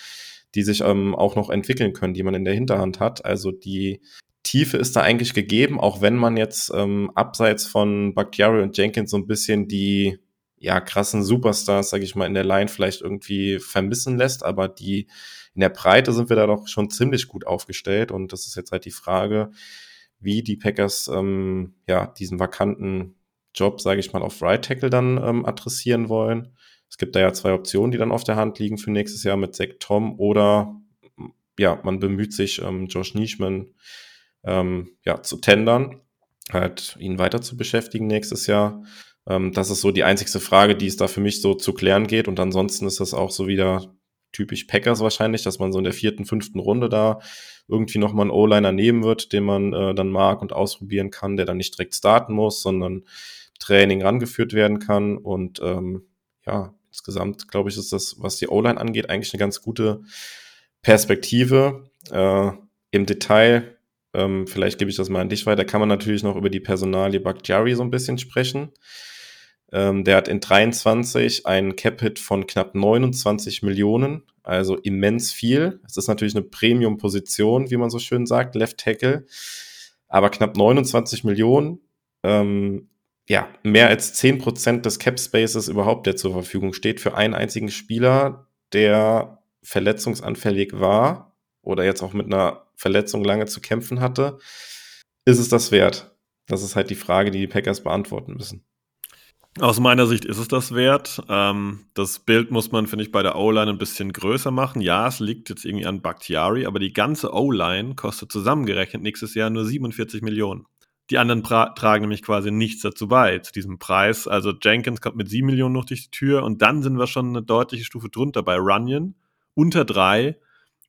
S2: die sich ähm, auch noch entwickeln können, die man in der Hinterhand hat. Also die Tiefe ist da eigentlich gegeben, auch wenn man jetzt ähm, abseits von Bakhtiari und Jenkins so ein bisschen die ja krassen Superstars, sage ich mal, in der Line vielleicht irgendwie vermissen lässt, aber die in der Breite sind wir da doch schon ziemlich gut aufgestellt und das ist jetzt halt die Frage, wie die Packers ähm, ja diesen vakanten Job, sage ich mal, auf Right Tackle dann ähm, adressieren wollen. Es gibt da ja zwei Optionen, die dann auf der Hand liegen für nächstes Jahr mit Zach Tom oder ja, man bemüht sich, ähm, Josh Nischman ähm, ja, zu tendern, halt ihn weiter zu beschäftigen nächstes Jahr. Ähm, das ist so die einzigste Frage, die es da für mich so zu klären geht. Und ansonsten ist das auch so wieder typisch Packers wahrscheinlich, dass man so in der vierten, fünften Runde da irgendwie nochmal einen O-Liner nehmen wird, den man äh, dann mag und ausprobieren kann, der dann nicht direkt starten muss, sondern Training rangeführt werden kann. Und ähm, ja, insgesamt glaube ich, ist das, was die O-Line angeht, eigentlich eine ganz gute Perspektive. Äh, Im Detail, ähm, vielleicht gebe ich das mal an dich weiter, kann man natürlich noch über die Personalie Bakhtiari so ein bisschen sprechen. Ähm, der hat in 23 einen Cap-Hit von knapp 29 Millionen, also immens viel. Es ist natürlich eine Premium-Position, wie man so schön sagt, Left Tackle. Aber knapp 29 Millionen ähm, ja, mehr als 10% des Cap Spaces überhaupt, der zur Verfügung steht, für einen einzigen Spieler, der verletzungsanfällig war oder jetzt auch mit einer Verletzung lange zu kämpfen hatte, ist es das wert? Das ist halt die Frage, die die Packers beantworten müssen.
S1: Aus meiner Sicht ist es das wert. Ähm, das Bild muss man, finde ich, bei der O-Line ein bisschen größer machen. Ja, es liegt jetzt irgendwie an Bakhtiari, aber die ganze O-Line kostet zusammengerechnet nächstes Jahr nur 47 Millionen. Die anderen tragen nämlich quasi nichts dazu bei, zu diesem Preis. Also Jenkins kommt mit 7 Millionen noch durch die Tür und dann sind wir schon eine deutliche Stufe drunter bei Runyon. Unter drei.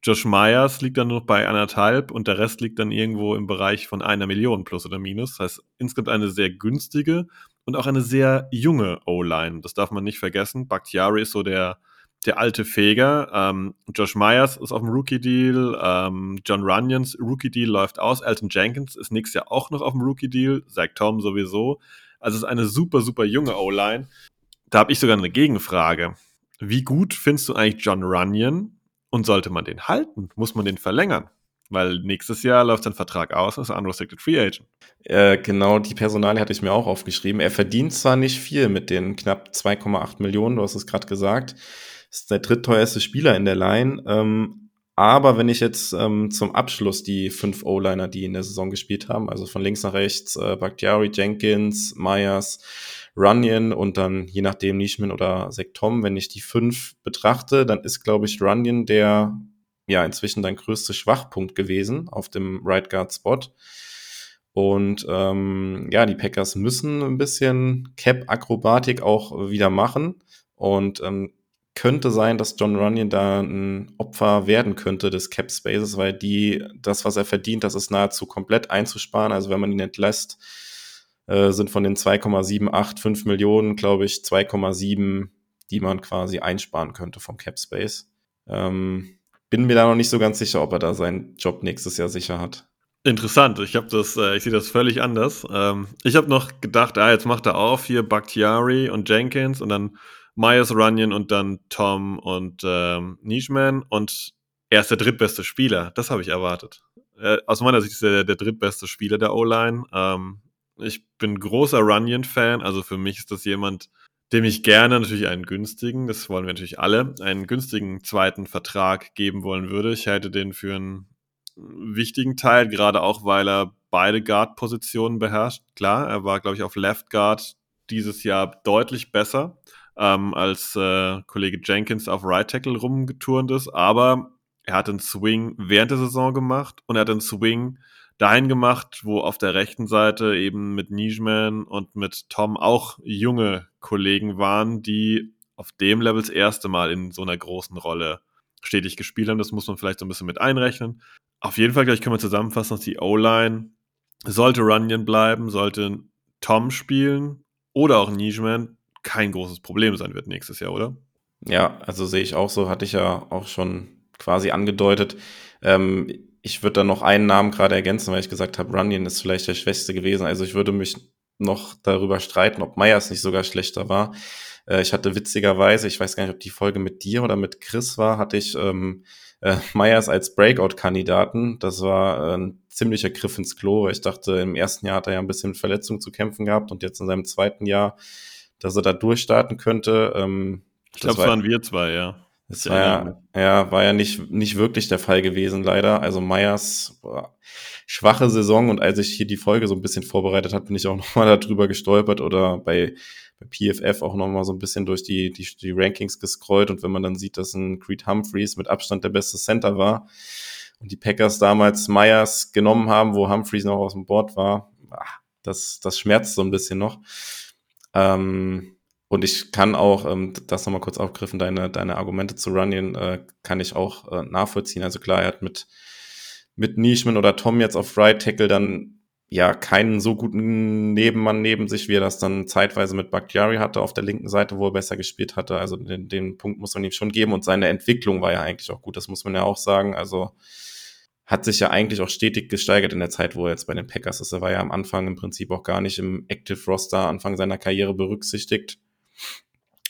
S1: Josh Myers liegt dann noch bei anderthalb und der Rest liegt dann irgendwo im Bereich von einer Million plus oder minus. Das heißt, insgesamt eine sehr günstige und auch eine sehr junge O-Line. Das darf man nicht vergessen. Bakhtiari ist so der, der alte Feger. Ähm, Josh Myers ist auf dem Rookie-Deal. Ähm, John Runyons Rookie-Deal läuft aus. Elton Jenkins ist nächstes Jahr auch noch auf dem Rookie-Deal. Zach Tom sowieso. Also es ist eine super, super junge O-Line. Da habe ich sogar eine Gegenfrage. Wie gut findest du eigentlich John Runyon? Und sollte man den halten? Muss man den verlängern? Weil nächstes Jahr läuft sein Vertrag aus als Unrestricted Free Agent.
S2: Äh, genau, die Personalie hatte ich mir auch aufgeschrieben. Er verdient zwar nicht viel mit den knapp 2,8 Millionen, du hast es gerade gesagt ist der drittteuerste Spieler in der Line. Ähm, Aber wenn ich jetzt ähm, zum Abschluss die fünf O-Liner, die in der Saison gespielt haben, also von links nach rechts, äh, Bakhtiari, Jenkins, Myers, Runyon und dann je nachdem Nishman oder Sektom, wenn ich die fünf betrachte, dann ist, glaube ich, Runyon der ja inzwischen dein größter Schwachpunkt gewesen auf dem Right Guard Spot. Und ähm, ja, die Packers müssen ein bisschen Cap-Akrobatik auch wieder machen. Und ähm, könnte sein, dass John Runyon da ein Opfer werden könnte des Cap Spaces, weil die, das, was er verdient, das ist nahezu komplett einzusparen. Also wenn man ihn entlässt, äh, sind von den 2,785 Millionen, glaube ich, 2,7, die man quasi einsparen könnte vom Cap Space. Ähm, bin mir da noch nicht so ganz sicher, ob er da seinen Job nächstes Jahr sicher hat.
S1: Interessant, ich habe das, äh, ich sehe das völlig anders. Ähm, ich habe noch gedacht, ah, jetzt macht er auf hier Bakhtiari und Jenkins und dann Myers Runyon und dann Tom und ähm, Nishman und er ist der drittbeste Spieler. Das habe ich erwartet. Äh, aus meiner Sicht ist er der, drittbeste Spieler der O-Line. Ähm, ich bin großer Runyon-Fan, also für mich ist das jemand, dem ich gerne natürlich einen günstigen, das wollen wir natürlich alle, einen günstigen zweiten Vertrag geben wollen würde. Ich halte den für einen wichtigen Teil, gerade auch, weil er beide Guard-Positionen beherrscht. Klar, er war, glaube ich, auf Left Guard dieses Jahr deutlich besser ähm, als äh, Kollege Jenkins auf Right Tackle rumgeturnt ist, aber er hat einen Swing während der Saison gemacht und er hat einen Swing dahin gemacht, wo auf der rechten Seite eben mit Nijman und mit Tom auch junge Kollegen waren, die auf dem Level das erste Mal in so einer großen Rolle stetig gespielt haben. Das muss man vielleicht so ein bisschen mit einrechnen. Auf jeden Fall, gleich können wir zusammenfassen, dass die O-Line sollte Runyon bleiben, sollte Tom spielen oder auch Nijman, kein großes Problem sein wird nächstes Jahr, oder?
S2: Ja, also sehe ich auch so, hatte ich ja auch schon quasi angedeutet. Ähm, ich würde da noch einen Namen gerade ergänzen, weil ich gesagt habe, Runyon ist vielleicht der Schwächste gewesen. Also ich würde mich noch darüber streiten, ob Myers nicht sogar schlechter war. Äh, ich hatte witzigerweise, ich weiß gar nicht, ob die Folge mit dir oder mit Chris war, hatte ich ähm, äh, Myers als Breakout-Kandidaten. Das war äh, ein ziemlicher Griff ins Klo. Ich dachte, im ersten Jahr hat er ja ein bisschen Verletzung zu kämpfen gehabt und jetzt in seinem zweiten Jahr dass er da durchstarten könnte. Ähm,
S1: ich glaube, es waren wir zwei, ja.
S2: Das war ja, ja, war ja nicht, nicht wirklich der Fall gewesen, leider. Also Meyers boah, schwache Saison und als ich hier die Folge so ein bisschen vorbereitet habe, bin ich auch nochmal darüber gestolpert oder bei, bei PFF auch nochmal so ein bisschen durch die, die, die Rankings gescrollt und wenn man dann sieht, dass ein Creed Humphreys mit Abstand der beste Center war und die Packers damals Meyers genommen haben, wo Humphreys noch aus dem Board war, das, das schmerzt so ein bisschen noch. Ähm, und ich kann auch, ähm, das nochmal kurz aufgriffen, deine, deine Argumente zu Runyon äh, kann ich auch äh, nachvollziehen. Also klar, er hat mit, mit Nishman oder Tom jetzt auf Right Tackle dann ja keinen so guten Nebenmann neben sich, wie er das dann zeitweise mit Bakhtiari hatte auf der linken Seite, wo er besser gespielt hatte. Also den, den Punkt muss man ihm schon geben und seine Entwicklung war ja eigentlich auch gut, das muss man ja auch sagen. Also hat sich ja eigentlich auch stetig gesteigert in der Zeit, wo er jetzt bei den Packers ist. Er war ja am Anfang im Prinzip auch gar nicht im Active Roster Anfang seiner Karriere berücksichtigt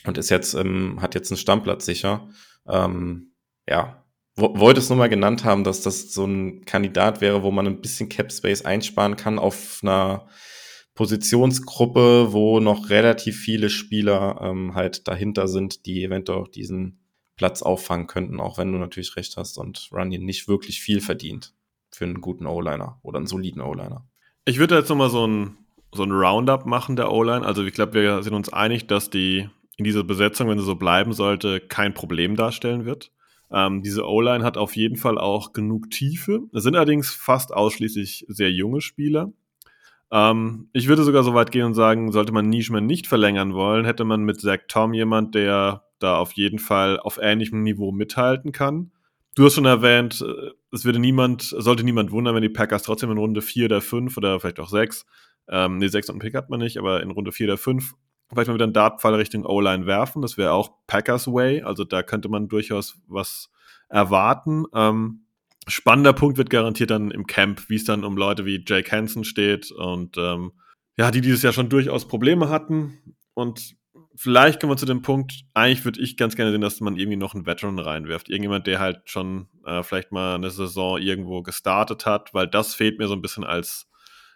S2: und ist jetzt, ähm, hat jetzt einen Stammplatz sicher. Ähm, ja, wollte es nur mal genannt haben, dass das so ein Kandidat wäre, wo man ein bisschen Cap Space einsparen kann auf einer Positionsgruppe, wo noch relativ viele Spieler ähm, halt dahinter sind, die eventuell auch diesen Platz auffangen könnten, auch wenn du natürlich recht hast und Runyon nicht wirklich viel verdient für einen guten O-Liner oder einen soliden O-Liner.
S1: Ich würde jetzt nochmal so ein, so ein Roundup machen der O-Line. Also ich glaube, wir sind uns einig, dass die in dieser Besetzung, wenn sie so bleiben sollte, kein Problem darstellen wird. Ähm, diese O-Line hat auf jeden Fall auch genug Tiefe. Es sind allerdings fast ausschließlich sehr junge Spieler. Ähm, ich würde sogar so weit gehen und sagen, sollte man Nishman nicht verlängern wollen, hätte man mit Zach Tom jemand, der da auf jeden Fall auf ähnlichem Niveau mithalten kann. Du hast schon erwähnt, äh, es würde niemand, sollte niemand wundern, wenn die Packers trotzdem in Runde 4 oder 5 oder vielleicht auch 6, ähm, nee, 6 und Pick hat man nicht, aber in Runde 4 oder 5 vielleicht mal wieder einen Dartpfeil Richtung O-Line werfen. Das wäre auch Packers Way. Also da könnte man durchaus was erwarten. Ähm, spannender Punkt wird garantiert dann im Camp, wie es dann um Leute wie Jake Hansen steht und ähm, ja, die dieses Jahr schon durchaus Probleme hatten. Und vielleicht kommen wir zu dem Punkt, eigentlich würde ich ganz gerne sehen, dass man irgendwie noch einen Veteran reinwirft. Irgendjemand, der halt schon äh, vielleicht mal eine Saison irgendwo gestartet hat, weil das fehlt mir so ein bisschen als,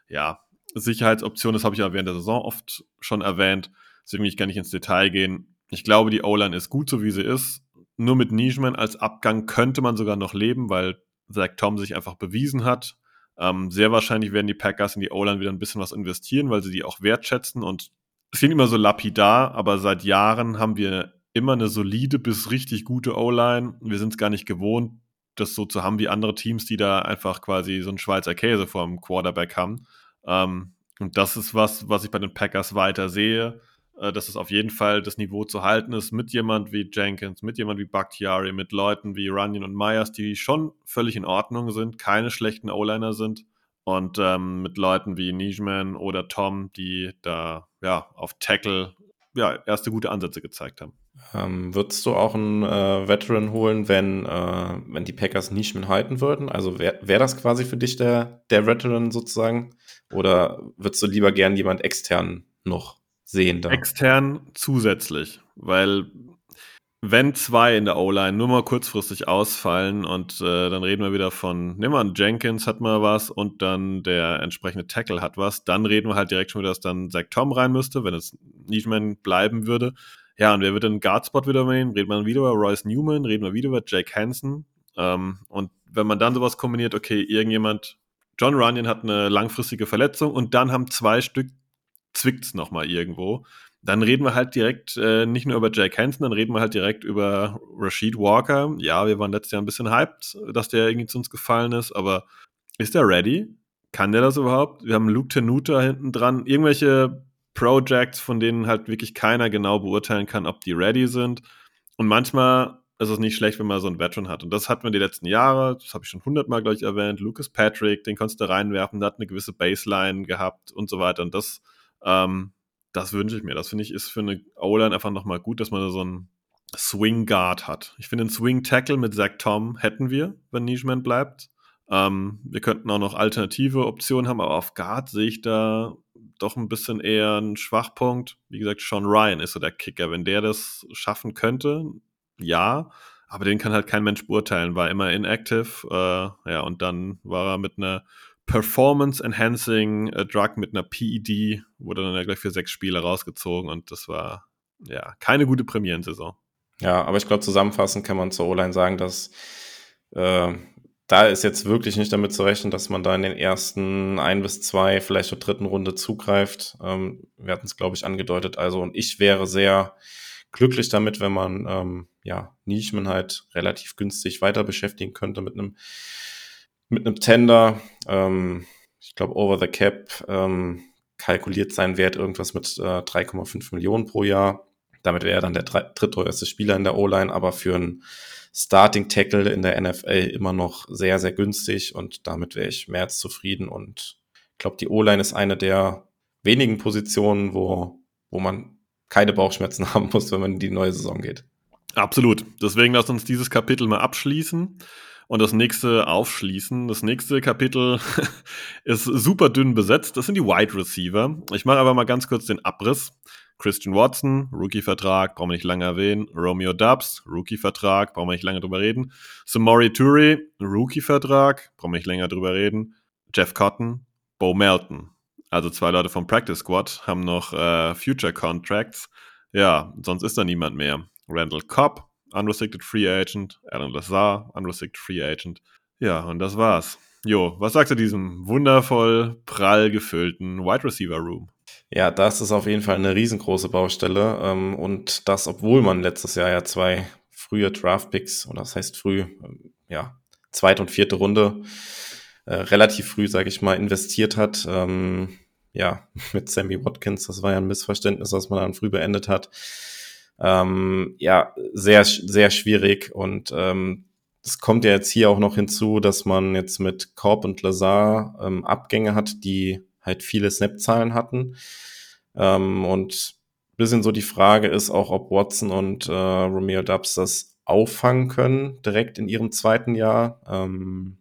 S1: ja, Sicherheitsoption. Das habe ich ja während der Saison oft schon erwähnt. Deswegen will ich gar nicht ins Detail gehen. Ich glaube, die O-Line ist gut, so wie sie ist. nur mit Nijman als Abgang könnte man sogar noch leben, weil Zach Tom sich einfach bewiesen hat. Ähm, sehr wahrscheinlich werden die Packers in die O-Line wieder ein bisschen was investieren, weil sie die auch wertschätzen und es klingt immer so lapidar, aber seit Jahren haben wir immer eine solide bis richtig gute O-Line. Wir sind es gar nicht gewohnt, das so zu haben wie andere Teams, die da einfach quasi so einen Schweizer Käse vor dem Quarterback haben. Ähm, und das ist was, was ich bei den Packers weiter sehe, äh, dass es auf jeden Fall das Niveau zu halten ist mit jemand wie Jenkins, mit jemand wie Bakhtiari, mit Leuten wie Runyon und Myers, die schon völlig in Ordnung sind, keine schlechten O-Liner sind und ähm, mit Leuten wie Nijman oder Tom, die da ja auf Tackle ja erste gute Ansätze gezeigt haben.
S2: Ähm, würdest du auch einen äh, Veteran holen, wenn, äh, wenn die Packers Nijman halten würden? Also wäre wär das quasi für dich der, der Veteran sozusagen? Oder würdest du lieber gern jemand extern noch sehen da?
S1: Extern zusätzlich, weil wenn zwei in der O-Line nur mal kurzfristig ausfallen und äh, dann reden wir wieder von, nehmen wir an, Jenkins hat mal was und dann der entsprechende Tackle hat was, dann reden wir halt direkt schon wieder, dass dann Zach Tom rein müsste, wenn es Niedman bleiben würde. Ja, und wer wird den Guardspot wieder nehmen? Reden wir wieder über Royce Newman, reden wir wieder über Jake Hansen. Ähm, und wenn man dann sowas kombiniert, okay, irgendjemand, John Runyon hat eine langfristige Verletzung und dann haben zwei Stück zwickt's nochmal irgendwo dann reden wir halt direkt äh, nicht nur über Jake Hansen, dann reden wir halt direkt über Rashid Walker. Ja, wir waren letztes Jahr ein bisschen hyped, dass der irgendwie zu uns gefallen ist, aber ist der ready? Kann der das überhaupt? Wir haben Luke Tenuta hinten dran. Irgendwelche Projects, von denen halt wirklich keiner genau beurteilen kann, ob die ready sind. Und manchmal ist es nicht schlecht, wenn man so einen Veteran hat. Und das hatten wir die letzten Jahre, das habe ich schon hundertmal, glaube ich, erwähnt. Lucas Patrick, den konntest du reinwerfen, der hat eine gewisse Baseline gehabt und so weiter. Und das ähm, das wünsche ich mir. Das finde ich ist für eine O-Line einfach nochmal gut, dass man so einen Swing Guard hat. Ich finde, einen Swing Tackle mit Zach Tom hätten wir, wenn Nijman bleibt. Ähm, wir könnten auch noch alternative Optionen haben, aber auf Guard sehe ich da doch ein bisschen eher einen Schwachpunkt. Wie gesagt, Sean Ryan ist so der Kicker. Wenn der das schaffen könnte, ja, aber den kann halt kein Mensch beurteilen. War immer inactive, äh, ja, und dann war er mit einer Performance-Enhancing äh, Drug mit einer PED, wurde dann ja gleich für sechs Spiele rausgezogen und das war ja keine gute Premierensaison.
S2: Ja, aber ich glaube, zusammenfassend kann man zur O-Line sagen, dass äh, da ist jetzt wirklich nicht damit zu rechnen, dass man da in den ersten ein bis zwei, vielleicht zur dritten Runde zugreift. Ähm, wir hatten es, glaube ich, angedeutet. Also, und ich wäre sehr glücklich damit, wenn man ähm, ja Nischman halt relativ günstig weiter beschäftigen könnte mit einem mit einem Tender, ähm, ich glaube Over the Cap, ähm, kalkuliert sein Wert irgendwas mit äh, 3,5 Millionen pro Jahr. Damit wäre er dann der drittteuerste Spieler in der O-Line, aber für einen Starting Tackle in der NFL immer noch sehr, sehr günstig und damit wäre ich mehr als zufrieden und ich glaube, die O-Line ist eine der wenigen Positionen, wo, wo man keine Bauchschmerzen haben muss, wenn man in die neue Saison geht.
S1: Absolut. Deswegen lass uns dieses Kapitel mal abschließen und das nächste aufschließen. Das nächste Kapitel ist super dünn besetzt. Das sind die Wide Receiver. Ich mache aber mal ganz kurz den Abriss. Christian Watson, Rookie-Vertrag, brauchen wir nicht lange erwähnen. Romeo Dubs, Rookie-Vertrag, brauchen wir nicht lange drüber reden. Samori Toure, Rookie-Vertrag, brauchen wir nicht länger drüber reden. Jeff Cotton, Bo Melton. Also zwei Leute vom Practice Squad haben noch äh, Future Contracts. Ja, sonst ist da niemand mehr. Randall Cobb, Unrestricted Free Agent, Alan Lazar, Unrestricted Free Agent. Ja, und das war's. Jo, was sagst du diesem wundervoll prall gefüllten Wide Receiver Room?
S2: Ja, das ist auf jeden Fall eine riesengroße Baustelle. Ähm, und das, obwohl man letztes Jahr ja zwei frühe Draft-Picks, oder das heißt früh, ähm, ja, zweite und vierte Runde, äh, relativ früh, sage ich mal, investiert hat. Ähm, ja, mit Sammy Watkins, das war ja ein Missverständnis, was man dann früh beendet hat ähm, ja, sehr, sehr schwierig. Und ähm, es kommt ja jetzt hier auch noch hinzu, dass man jetzt mit Korb und Lazar ähm, Abgänge hat, die halt viele Snap-Zahlen hatten. Ähm, und bisschen so die Frage ist auch, ob Watson und äh, Romeo Dubs das auffangen können, direkt in ihrem zweiten Jahr. Ähm,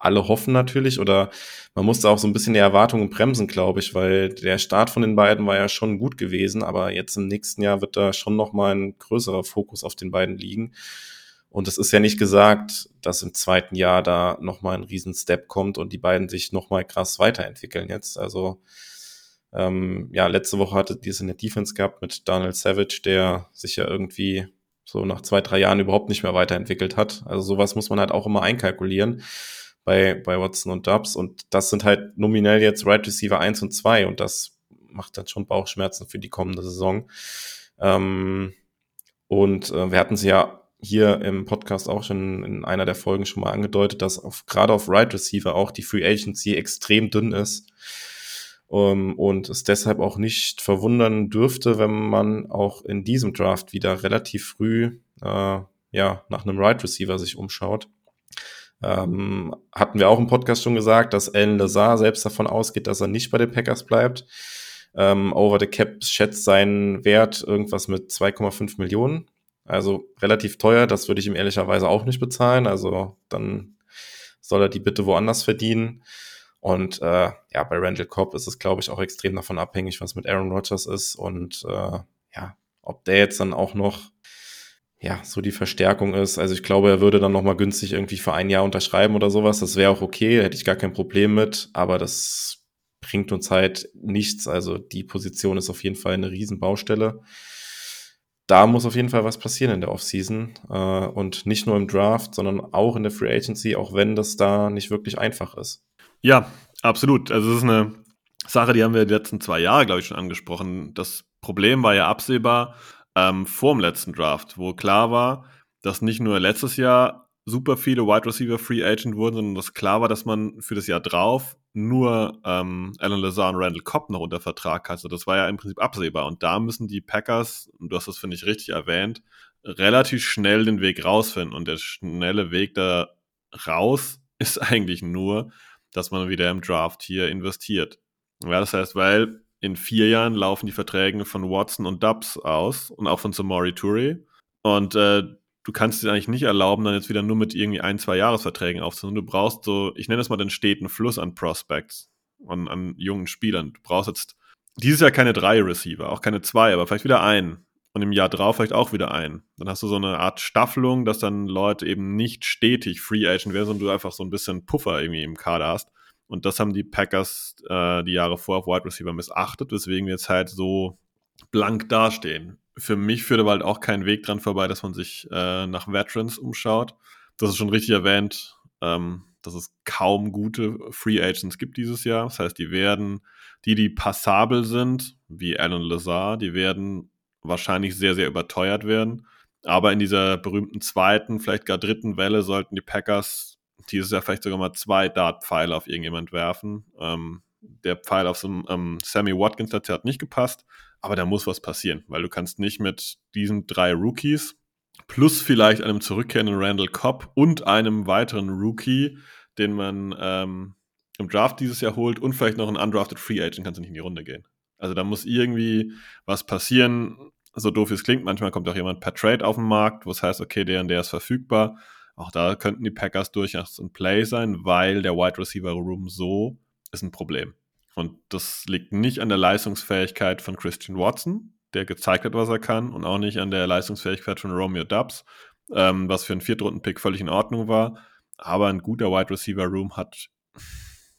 S2: alle hoffen natürlich oder man musste auch so ein bisschen die Erwartungen bremsen, glaube ich, weil der Start von den beiden war ja schon gut gewesen, aber jetzt im nächsten Jahr wird da schon noch mal ein größerer Fokus auf den beiden liegen. Und es ist ja nicht gesagt, dass im zweiten Jahr da noch mal ein riesen Step kommt und die beiden sich noch mal krass weiterentwickeln jetzt. Also ähm, ja, letzte Woche hatte die es in der Defense gehabt mit Daniel Savage, der sich ja irgendwie so nach zwei, drei Jahren überhaupt nicht mehr weiterentwickelt hat. Also sowas muss man halt auch immer einkalkulieren bei, bei Watson und Dubs. Und das sind halt nominell jetzt Right Receiver 1 und 2 und das macht dann schon Bauchschmerzen für die kommende Saison. Ähm, und äh, wir hatten sie ja hier im Podcast auch schon in einer der Folgen schon mal angedeutet, dass auf, gerade auf Right Receiver auch die Free Agency extrem dünn ist. Um, ähm, und es deshalb auch nicht verwundern dürfte, wenn man auch in diesem Draft wieder relativ früh äh, ja, nach einem Right Receiver sich umschaut. Ähm, hatten wir auch im Podcast schon gesagt, dass Alan Lazar selbst davon ausgeht, dass er nicht bei den Packers bleibt. Ähm, Over the Cap schätzt seinen Wert irgendwas mit 2,5 Millionen. Also relativ teuer, das würde ich ihm ehrlicherweise auch nicht bezahlen. Also dann soll er die bitte woanders verdienen. Und äh, ja, bei Randall Cobb ist es, glaube ich, auch extrem davon abhängig, was mit Aaron Rodgers ist. Und äh, ja, ob der jetzt dann auch noch ja, so die Verstärkung ist. Also ich glaube, er würde dann nochmal günstig irgendwie für ein Jahr unterschreiben oder sowas. Das wäre auch okay, hätte ich gar kein Problem mit. Aber das bringt uns halt nichts. Also die Position ist auf jeden Fall eine Riesenbaustelle da muss auf jeden Fall was passieren in der Offseason äh, und nicht nur im Draft, sondern auch in der Free Agency, auch wenn das da nicht wirklich einfach ist.
S1: Ja, absolut. Also es ist eine Sache, die haben wir die letzten zwei Jahre, glaube ich, schon angesprochen. Das Problem war ja absehbar ähm, vor dem letzten Draft, wo klar war, dass nicht nur letztes Jahr super viele Wide Receiver Free Agent wurden, sondern dass klar war, dass man für das Jahr drauf nur ähm, Alan Lazar und Randall Cobb noch unter Vertrag hatte. Das war ja im Prinzip absehbar. Und da müssen die Packers, du hast das, finde ich, richtig erwähnt, relativ schnell den Weg rausfinden. Und der schnelle Weg da raus ist eigentlich nur, dass man wieder im Draft hier investiert. Ja, das heißt, weil in vier Jahren laufen die Verträge von Watson und Dubs aus und auch von Samori Touré. Und äh, du kannst es eigentlich nicht erlauben, dann jetzt wieder nur mit irgendwie ein, zwei Jahresverträgen aufzunehmen. Du brauchst so, ich nenne es mal den steten Fluss an Prospects, an, an jungen Spielern. Du brauchst jetzt dieses Jahr keine drei Receiver, auch keine zwei, aber vielleicht wieder einen. Und im Jahr drauf vielleicht auch wieder einen. Dann hast du so eine Art Staffelung, dass dann Leute eben nicht stetig Free Agent werden, sondern du einfach so ein bisschen Puffer irgendwie im Kader hast. Und das haben die Packers äh, die Jahre vor auf Wide Receiver missachtet, weswegen wir jetzt halt so blank dastehen für mich führt aber halt auch kein Weg dran vorbei, dass man sich äh, nach Veterans umschaut. Das ist schon richtig erwähnt, ähm, dass es kaum gute Free Agents gibt dieses Jahr. Das heißt, die werden, die, die passabel sind, wie Alan Lazar, die werden wahrscheinlich sehr, sehr überteuert werden. Aber in dieser berühmten zweiten, vielleicht gar dritten Welle sollten die Packers dieses Jahr vielleicht sogar mal zwei Dart-Pfeile auf irgendjemand werfen. Ähm, der Pfeil auf so einem ähm, Sammy Watkins hat nicht gepasst. Aber da muss was passieren, weil du kannst nicht mit diesen drei Rookies plus vielleicht einem zurückkehrenden Randall Cobb und einem weiteren Rookie, den man ähm, im Draft dieses Jahr holt und vielleicht noch einen undrafted Free Agent, kannst du nicht in die Runde gehen. Also da muss irgendwie was passieren, so doof es klingt. Manchmal kommt auch jemand per Trade auf den Markt, wo es heißt, okay, der und der ist verfügbar. Auch da könnten die Packers durchaus ein Play sein, weil der Wide Receiver Room so ist ein Problem. Und das liegt nicht an der Leistungsfähigkeit von Christian Watson, der gezeigt hat, was er kann, und auch nicht an der Leistungsfähigkeit von Romeo Dubs, ähm, was für einen Viertrunden-Pick völlig in Ordnung war. Aber ein guter Wide Receiver Room hat,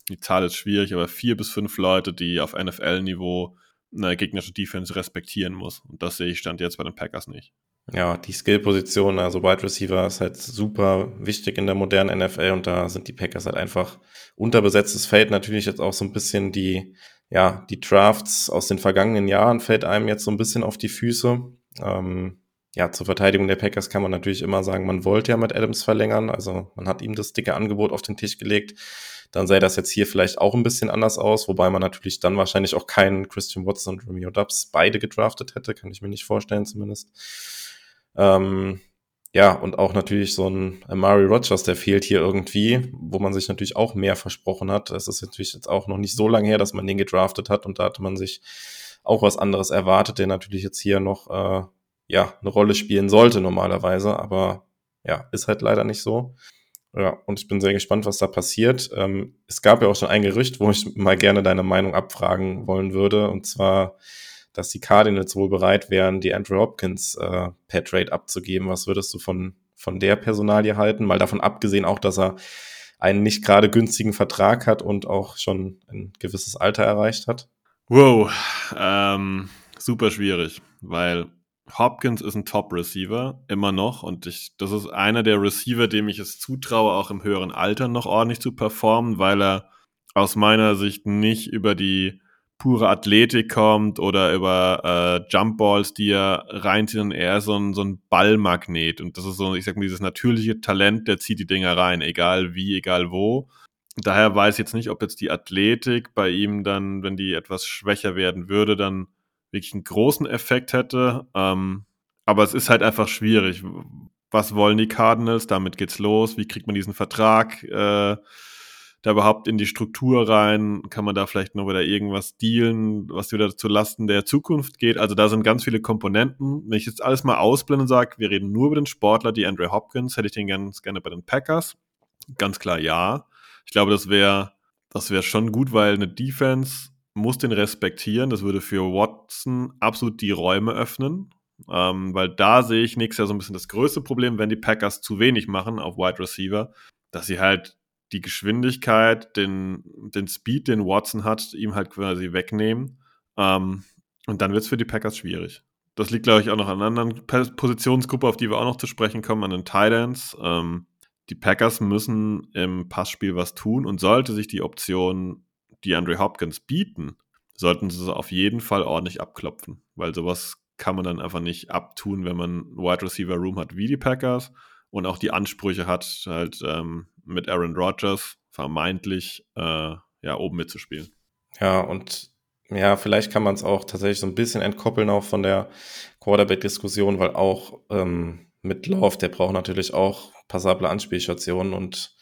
S1: die Zahl ist schwierig, aber vier bis fünf Leute, die auf NFL-Niveau eine gegnerische Defense respektieren muss. Und das sehe ich stand jetzt bei den Packers nicht.
S2: Ja, die Skill-Position, also Wide Receiver ist halt super wichtig in der modernen NFL und da sind die Packers halt einfach unterbesetztes Feld. Natürlich jetzt auch so ein bisschen die, ja, die Drafts aus den vergangenen Jahren fällt einem jetzt so ein bisschen auf die Füße. Ähm, ja, zur Verteidigung der Packers kann man natürlich immer sagen, man wollte ja mit Adams verlängern, also man hat ihm das dicke Angebot auf den Tisch gelegt. Dann sähe das jetzt hier vielleicht auch ein bisschen anders aus, wobei man natürlich dann wahrscheinlich auch keinen Christian Watson und Romeo Dubs beide gedraftet hätte, kann ich mir nicht vorstellen zumindest. Ähm, ja, und auch natürlich so ein Amari Rogers, der fehlt hier irgendwie, wo man sich natürlich auch mehr versprochen hat. Es ist natürlich jetzt auch noch nicht so lange her, dass man den gedraftet hat und da hatte man sich auch was anderes erwartet, der natürlich jetzt hier noch äh, ja eine Rolle spielen sollte normalerweise, aber ja, ist halt leider nicht so. Ja, und ich bin sehr gespannt, was da passiert. Ähm, es gab ja auch schon ein Gerücht, wo ich mal gerne deine Meinung abfragen wollen würde, und zwar dass die Cardinals wohl bereit wären, die Andrew Hopkins äh, per Trade abzugeben. Was würdest du von, von der Personalie halten? Mal davon abgesehen auch, dass er einen nicht gerade günstigen Vertrag hat und auch schon ein gewisses Alter erreicht hat.
S1: Wow, ähm, super schwierig, weil Hopkins ist ein Top-Receiver, immer noch. Und ich, das ist einer der Receiver, dem ich es zutraue, auch im höheren Alter noch ordentlich zu performen, weil er aus meiner Sicht nicht über die pure Athletik kommt oder über äh, Jumpballs, die er reinzieht und er ist so ein, so ein Ballmagnet. Und das ist so, ich sag mal, dieses natürliche Talent, der zieht die Dinger rein, egal wie, egal wo. Daher weiß ich jetzt nicht, ob jetzt die Athletik bei ihm dann, wenn die etwas schwächer werden würde, dann wirklich einen großen Effekt hätte. Ähm, aber es ist halt einfach schwierig. Was wollen die Cardinals? Damit geht's los. Wie kriegt man diesen Vertrag äh, da überhaupt in die Struktur rein? Kann man da vielleicht noch wieder irgendwas dealen, was wieder zu Lasten der Zukunft geht? Also da sind ganz viele Komponenten. Wenn ich jetzt alles mal ausblende und sage, wir reden nur über den Sportler, die Andre Hopkins, hätte ich den ganz gerne bei den Packers. Ganz klar ja. Ich glaube, das wäre das wäre schon gut, weil eine Defense muss den respektieren. Das würde für Watson absolut die Räume öffnen. Ähm, weil da sehe ich nächstes Jahr so ein bisschen das größte Problem, wenn die Packers zu wenig machen auf Wide Receiver, dass sie halt die Geschwindigkeit, den, den Speed, den Watson hat, ihm halt quasi wegnehmen. Ähm, und dann wird es für die Packers schwierig. Das liegt, glaube ich, auch noch an einer anderen Positionsgruppe, auf die wir auch noch zu sprechen kommen, an den Titans. Ähm, die Packers müssen im Passspiel was tun und sollte sich die Option die Andre Hopkins bieten, sollten sie auf jeden Fall ordentlich abklopfen, weil sowas kann man dann einfach nicht abtun, wenn man Wide Receiver Room hat wie die Packers und auch die Ansprüche hat, halt ähm, mit Aaron Rodgers vermeintlich äh, ja oben mitzuspielen.
S2: Ja, und ja, vielleicht kann man es auch tatsächlich so ein bisschen entkoppeln auch von der Quarterback-Diskussion, weil auch ähm, mit Lauf, der braucht natürlich auch passable Anspielstationen und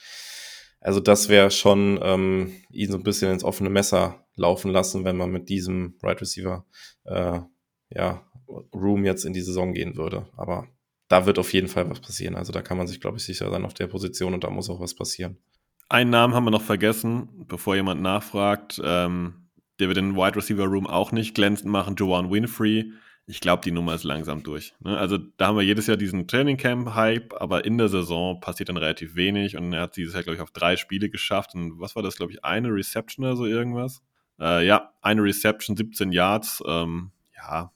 S2: also das wäre schon ähm, ihn so ein bisschen ins offene Messer laufen lassen, wenn man mit diesem Right Receiver äh, ja, Room jetzt in die Saison gehen würde. Aber da wird auf jeden Fall was passieren. Also da kann man sich, glaube ich, sicher sein auf der Position und da muss auch was passieren.
S1: Einen Namen haben wir noch vergessen, bevor jemand nachfragt. Ähm, der wird den Wide Receiver Room auch nicht glänzend machen. Joanne Winfrey ich glaube, die Nummer ist langsam durch. Ne? Also da haben wir jedes Jahr diesen Training Camp Hype, aber in der Saison passiert dann relativ wenig und er hat dieses Jahr, glaube ich, auf drei Spiele geschafft und was war das, glaube ich, eine Reception oder so irgendwas? Äh, ja, eine Reception, 17 Yards. Ähm, ja,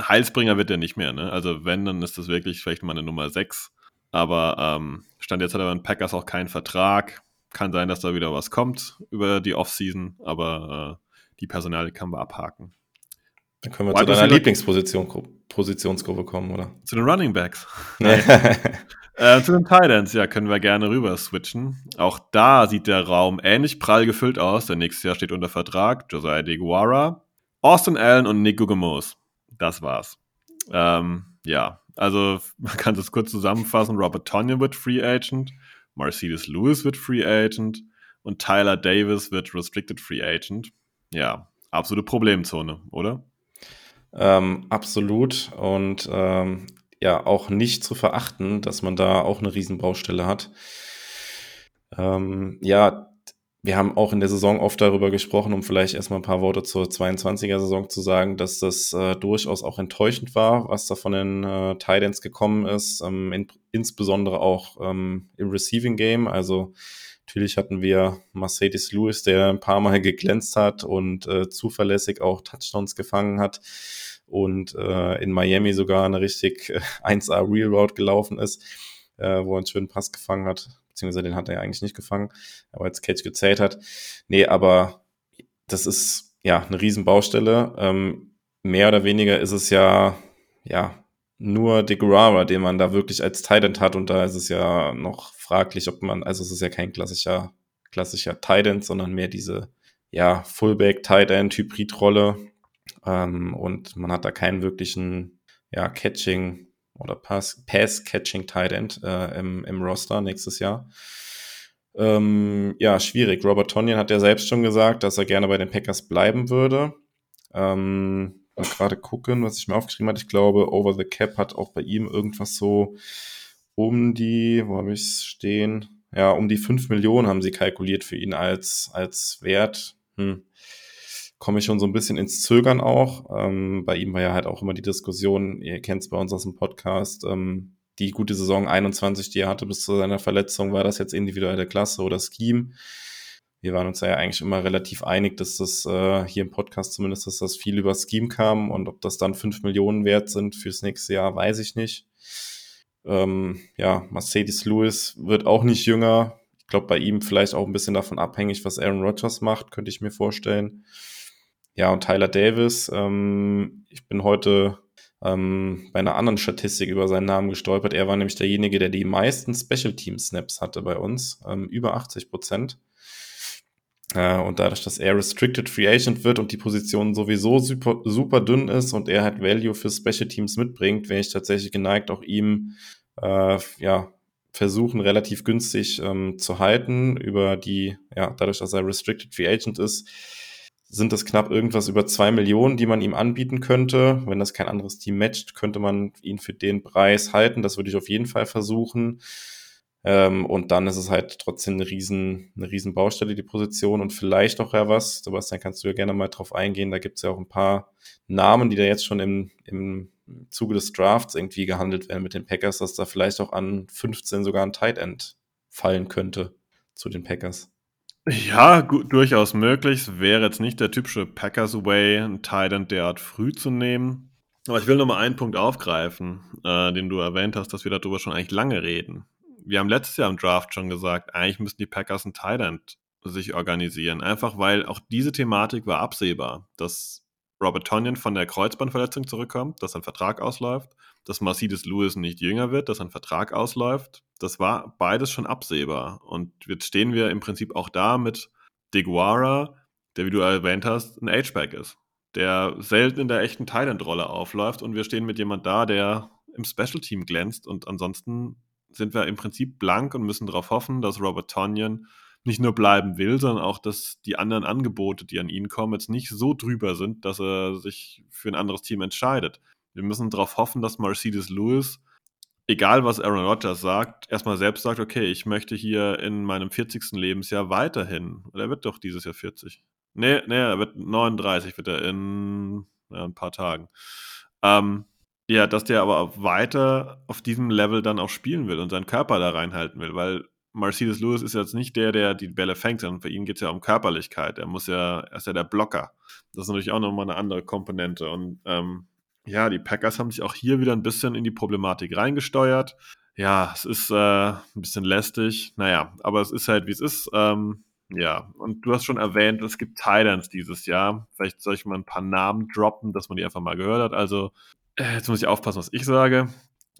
S1: Heilsbringer wird er nicht mehr. Ne? Also wenn, dann ist das wirklich vielleicht mal eine Nummer 6. Aber ähm, Stand jetzt hat er bei den Packers auch keinen Vertrag. Kann sein, dass da wieder was kommt über die Offseason, aber äh, die Personal kann man abhaken.
S2: Dann können wir Wide zu deiner Lieblingsposition Positionsgruppe kommen, oder?
S1: Zu den Running Backs. äh, zu den Titans, ja, können wir gerne rüber switchen. Auch da sieht der Raum ähnlich prall gefüllt aus. Der nächste Jahr steht unter Vertrag. Josiah DeGuara, Austin Allen und Nick Gugamos. Das war's. Ähm, ja, also man kann das kurz zusammenfassen. Robert Tonyan wird Free Agent, Mercedes Lewis wird Free Agent und Tyler Davis wird Restricted Free Agent. Ja, absolute Problemzone, oder?
S2: Ähm, absolut. Und ähm, ja, auch nicht zu verachten, dass man da auch eine Riesenbaustelle hat. Ähm, ja, wir haben auch in der Saison oft darüber gesprochen, um vielleicht erstmal ein paar Worte zur 22er-Saison zu sagen, dass das äh, durchaus auch enttäuschend war, was da von den äh, Titans gekommen ist, ähm, in, insbesondere auch ähm, im Receiving Game. Also natürlich hatten wir Mercedes Lewis, der ein paar Mal geglänzt hat und äh, zuverlässig auch Touchdowns gefangen hat und äh, in Miami sogar eine richtig äh, 1A Real Route gelaufen ist, äh, wo er einen schönen Pass gefangen hat, beziehungsweise den hat er ja eigentlich nicht gefangen, aber als Catch gezählt hat. Nee, aber das ist ja eine Riesenbaustelle. Ähm, mehr oder weniger ist es ja, ja, nur De Guerrara, den man da wirklich als Titan hat und da ist es ja noch fraglich, ob man, also es ist ja kein klassischer, klassischer Titan, sondern mehr diese, ja, Fullback, Tight End, Hybridrolle, ähm, und man hat da keinen wirklichen ja, Catching oder Pass-Catching Tight End äh, im, im Roster nächstes Jahr. Ähm, ja, schwierig. Robert Tonyan hat ja selbst schon gesagt, dass er gerne bei den Packers bleiben würde. Ähm, gerade gucken, was ich mir aufgeschrieben habe. Ich glaube, Over the Cap hat auch bei ihm irgendwas so um die, wo habe ich es stehen? Ja, um die 5 Millionen haben sie kalkuliert für ihn als, als Wert. Hm komme ich schon so ein bisschen ins Zögern auch. Ähm, bei ihm war ja halt auch immer die Diskussion, ihr kennt es bei uns aus dem Podcast, ähm, die gute Saison 21, die er hatte bis zu seiner Verletzung, war das jetzt individuelle Klasse oder Scheme? wir waren uns ja eigentlich immer relativ einig, dass das äh, hier im Podcast zumindest, dass das viel über Scheme kam und ob das dann fünf Millionen wert sind fürs nächste Jahr, weiß ich nicht. Ähm, ja, Mercedes Lewis wird auch nicht jünger. Ich glaube, bei ihm vielleicht auch ein bisschen davon abhängig, was Aaron Rodgers macht, könnte ich mir vorstellen. Ja, und Tyler Davis, ähm, ich bin heute ähm, bei einer anderen Statistik über seinen Namen gestolpert. Er war nämlich derjenige, der die meisten Special Team Snaps hatte bei uns, ähm, über 80 Prozent. Äh, und dadurch, dass er Restricted Free Agent wird und die Position sowieso super, super dünn ist und er halt Value für Special Teams mitbringt, wäre ich tatsächlich geneigt, auch ihm äh, ja, versuchen, relativ günstig ähm, zu halten. Über die, ja, dadurch, dass er Restricted Free Agent ist, sind das knapp irgendwas über zwei Millionen, die man ihm anbieten könnte. Wenn das kein anderes Team matcht, könnte man ihn für den Preis halten. Das würde ich auf jeden Fall versuchen. Ähm, und dann ist es halt trotzdem eine riesen, eine riesen Baustelle, die Position. Und vielleicht auch ja was, Sebastian, kannst du ja gerne mal drauf eingehen. Da gibt es ja auch ein paar Namen, die da jetzt schon im, im Zuge des Drafts irgendwie gehandelt werden mit den Packers, dass da vielleicht auch an 15 sogar ein Tight End fallen könnte zu den Packers.
S1: Ja, gut, durchaus möglich. Es wäre jetzt nicht der typische Packers Way, einen Tight End derart früh zu nehmen. Aber ich will noch mal einen Punkt aufgreifen, äh, den du erwähnt hast, dass wir darüber schon eigentlich lange reden wir haben letztes Jahr im Draft schon gesagt, eigentlich müssten die Packers ein Thailand sich organisieren. Einfach weil auch diese Thematik war absehbar, dass Robert Tonyan von der Kreuzbandverletzung zurückkommt, dass sein Vertrag ausläuft, dass Mercedes Lewis nicht jünger wird, dass sein Vertrag ausläuft. Das war beides schon absehbar. Und jetzt stehen wir im Prinzip auch da mit Deguara, der, wie du erwähnt hast, ein H-Back ist, der selten in der echten Thailand-Rolle aufläuft. Und wir stehen mit jemand da, der im Special-Team glänzt und ansonsten sind wir im Prinzip blank und müssen darauf hoffen, dass Robert Tonyan nicht nur bleiben will, sondern auch, dass die anderen Angebote, die an ihn kommen, jetzt nicht so drüber sind, dass er sich für ein anderes Team entscheidet. Wir müssen darauf hoffen, dass Mercedes Lewis, egal was Aaron Rodgers sagt, erstmal selbst sagt, okay, ich möchte hier in meinem 40. Lebensjahr weiterhin. Er wird doch dieses Jahr 40. Nee, nee, er wird 39, wird er in ja, ein paar Tagen. Ähm, ja, dass der aber weiter auf diesem Level dann auch spielen will und seinen Körper da reinhalten will, weil Mercedes Lewis ist jetzt nicht der, der die Bälle fängt, sondern für ihn geht es ja um Körperlichkeit. Er muss ja, er ist ja der Blocker. Das ist natürlich auch nochmal eine andere Komponente. Und ähm, ja, die Packers haben sich auch hier wieder ein bisschen in die Problematik reingesteuert. Ja, es ist äh, ein bisschen lästig. Naja, aber es ist halt, wie es ist. Ähm, ja, und du hast schon erwähnt, es gibt Titans dieses Jahr. Vielleicht soll ich mal ein paar Namen droppen, dass man die einfach mal gehört hat. Also äh, jetzt muss ich aufpassen, was ich sage.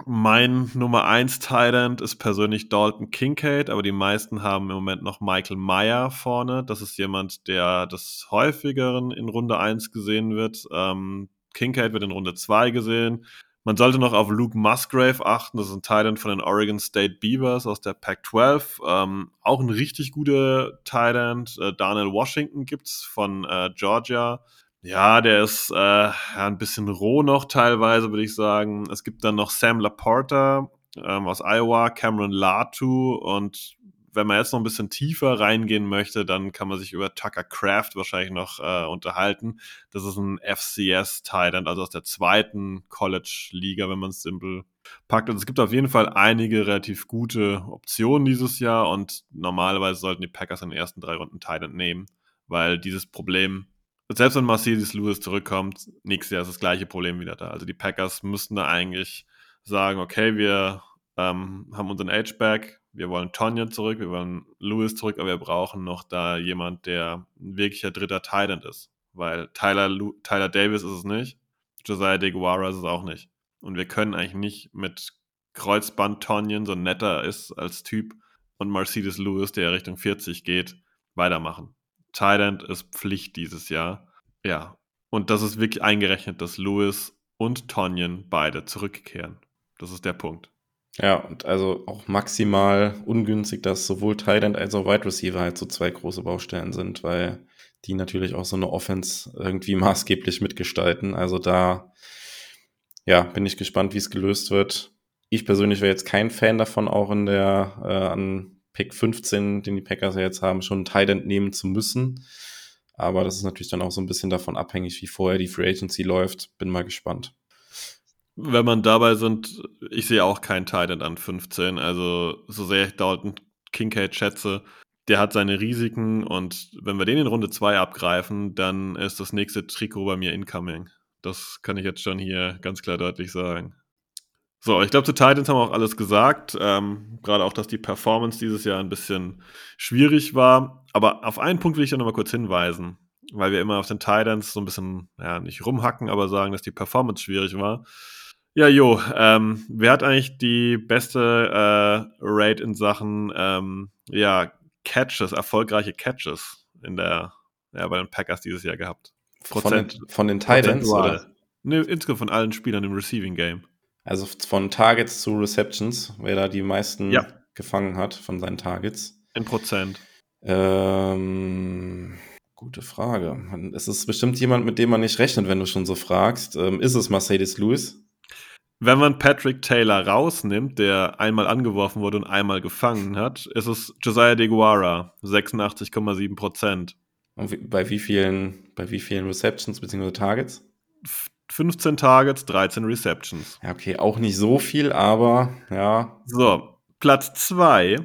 S1: Mein Nummer 1 Thailand ist persönlich Dalton Kincaid, aber die meisten haben im Moment noch Michael Meyer vorne. Das ist jemand, der des häufigeren in Runde 1 gesehen wird. Ähm, Kincaid wird in Runde 2 gesehen. Man sollte noch auf Luke Musgrave achten. Das ist ein Thailand von den Oregon State Beavers aus der Pac-12. Ähm, auch ein richtig guter Thailand. Äh, Daniel Washington gibt's von äh, Georgia. Ja, der ist äh, ja, ein bisschen roh noch teilweise, würde ich sagen. Es gibt dann noch Sam Laporta ähm, aus Iowa, Cameron Latu und wenn man jetzt noch ein bisschen tiefer reingehen möchte, dann kann man sich über Tucker Craft wahrscheinlich noch äh, unterhalten. Das ist ein FCS-Titan, also aus der zweiten College-Liga, wenn man es simpel packt. Also es gibt auf jeden Fall einige relativ gute Optionen dieses Jahr und normalerweise sollten die Packers in den ersten drei Runden Titan nehmen, weil dieses Problem selbst wenn Mercedes Lewis zurückkommt, nächstes Jahr ist das gleiche Problem wieder da. Also die Packers müssten da eigentlich sagen, okay, wir ähm, haben unseren H-Back, wir wollen Tonya zurück, wir wollen Lewis zurück, aber wir brauchen noch da jemand, der ein wirklicher dritter Thailand ist. Weil Tyler, Lu Tyler Davis ist es nicht, Josiah DeGuara ist es auch nicht. Und wir können eigentlich nicht mit Kreuzband Tonyan, so netter ist als Typ, und Mercedes Lewis, der Richtung 40 geht, weitermachen. Thailand ist Pflicht dieses Jahr. Ja. Und das ist wirklich eingerechnet, dass Lewis und Tonyan beide zurückkehren. Das ist der Punkt.
S2: Ja, und also auch maximal ungünstig, dass sowohl Thailand als auch Wide Receiver halt so zwei große Baustellen sind, weil die natürlich auch so eine Offense irgendwie maßgeblich mitgestalten. Also da, ja, bin ich gespannt, wie es gelöst wird. Ich persönlich wäre jetzt kein Fan davon, auch in der äh, an Pick 15, den die Packers ja jetzt haben, schon einen Tight End nehmen zu müssen. Aber das ist natürlich dann auch so ein bisschen davon abhängig, wie vorher die Free Agency läuft. Bin mal gespannt.
S1: Wenn man dabei sind, ich sehe auch keinen Tight End an 15. Also, so sehr ich Dalton Kincaid schätze, der hat seine Risiken und wenn wir den in Runde 2 abgreifen, dann ist das nächste Trikot bei mir incoming. Das kann ich jetzt schon hier ganz klar deutlich sagen. So, ich glaube, zu Titans haben wir auch alles gesagt. Ähm, Gerade auch, dass die Performance dieses Jahr ein bisschen schwierig war. Aber auf einen Punkt will ich ja nochmal kurz hinweisen, weil wir immer auf den Titans so ein bisschen, ja, nicht rumhacken, aber sagen, dass die Performance schwierig war. Ja, Jo, ähm, wer hat eigentlich die beste äh, Rate in Sachen ähm, ja, Catches, erfolgreiche Catches in der, ja, bei den Packers dieses Jahr gehabt?
S2: Prozent, von den, von den Titans oder?
S1: Ne, insgesamt von allen Spielern im Receiving Game.
S2: Also von Targets zu Receptions, wer da die meisten
S1: Ja.
S2: gefangen hat von seinen Targets.
S1: In Prozent.
S2: Ähm, gute Frage. Es ist bestimmt jemand, mit dem man nicht rechnet, wenn du schon so fragst. Ähm, ist es Mercedes Lewis?
S1: Wenn man Patrick Taylor rausnimmt, der einmal angeworfen wurde und einmal gefangen hat, ist es Josiah DeGuara, 86,7 Prozent.
S2: Und wie, bei wie vielen, bei wie vielen Receptions bzw. Targets?
S1: 15 Targets, 13 Receptions.
S2: Ja, okay, auch nicht so viel, aber ja,
S1: So, Platz 2,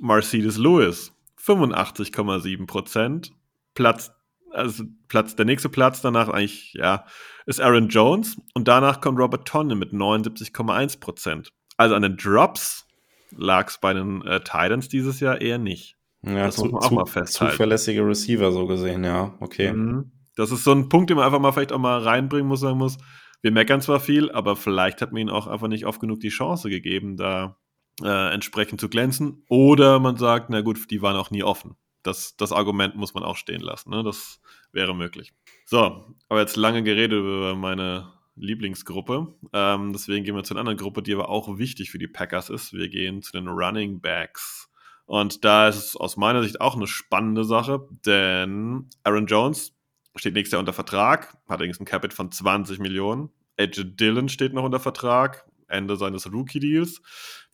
S1: Mercedes Lewis, 85,7 Prozent. Platz, also Platz, der nächste Platz danach eigentlich, ja, ist Aaron Jones und danach kommt Robert Tonne mit 79,1 Prozent. Also an den Drops lag es bei den äh, Titans dieses Jahr eher nicht.
S2: ja
S1: Das muss man auch mal festhalten.
S2: zuverlässige Receiver so gesehen, ja, okay.
S1: Mhm. Das ist so ein Punkt, den man einfach mal vielleicht auch mal reinbringen muss, sagen muss. Wir meckern zwar viel, aber vielleicht hat man ihnen auch einfach nicht oft genug die Chance gegeben, da äh, entsprechend zu glänzen. Oder man sagt, na gut, die waren auch nie offen. Das, das Argument muss man auch stehen lassen. Ne? Das wäre möglich. So, aber jetzt lange geredet über meine Lieblingsgruppe. Ähm, deswegen gehen wir zu einer anderen Gruppe, die aber auch wichtig für die Packers ist. Wir gehen zu den Running Backs. Und da ist es aus meiner Sicht auch eine spannende Sache, denn Aaron Jones steht nächstes Jahr unter Vertrag, hat allerdings ein Capit von 20 Millionen. Edge Dillon steht noch unter Vertrag, Ende seines Rookie-Deals.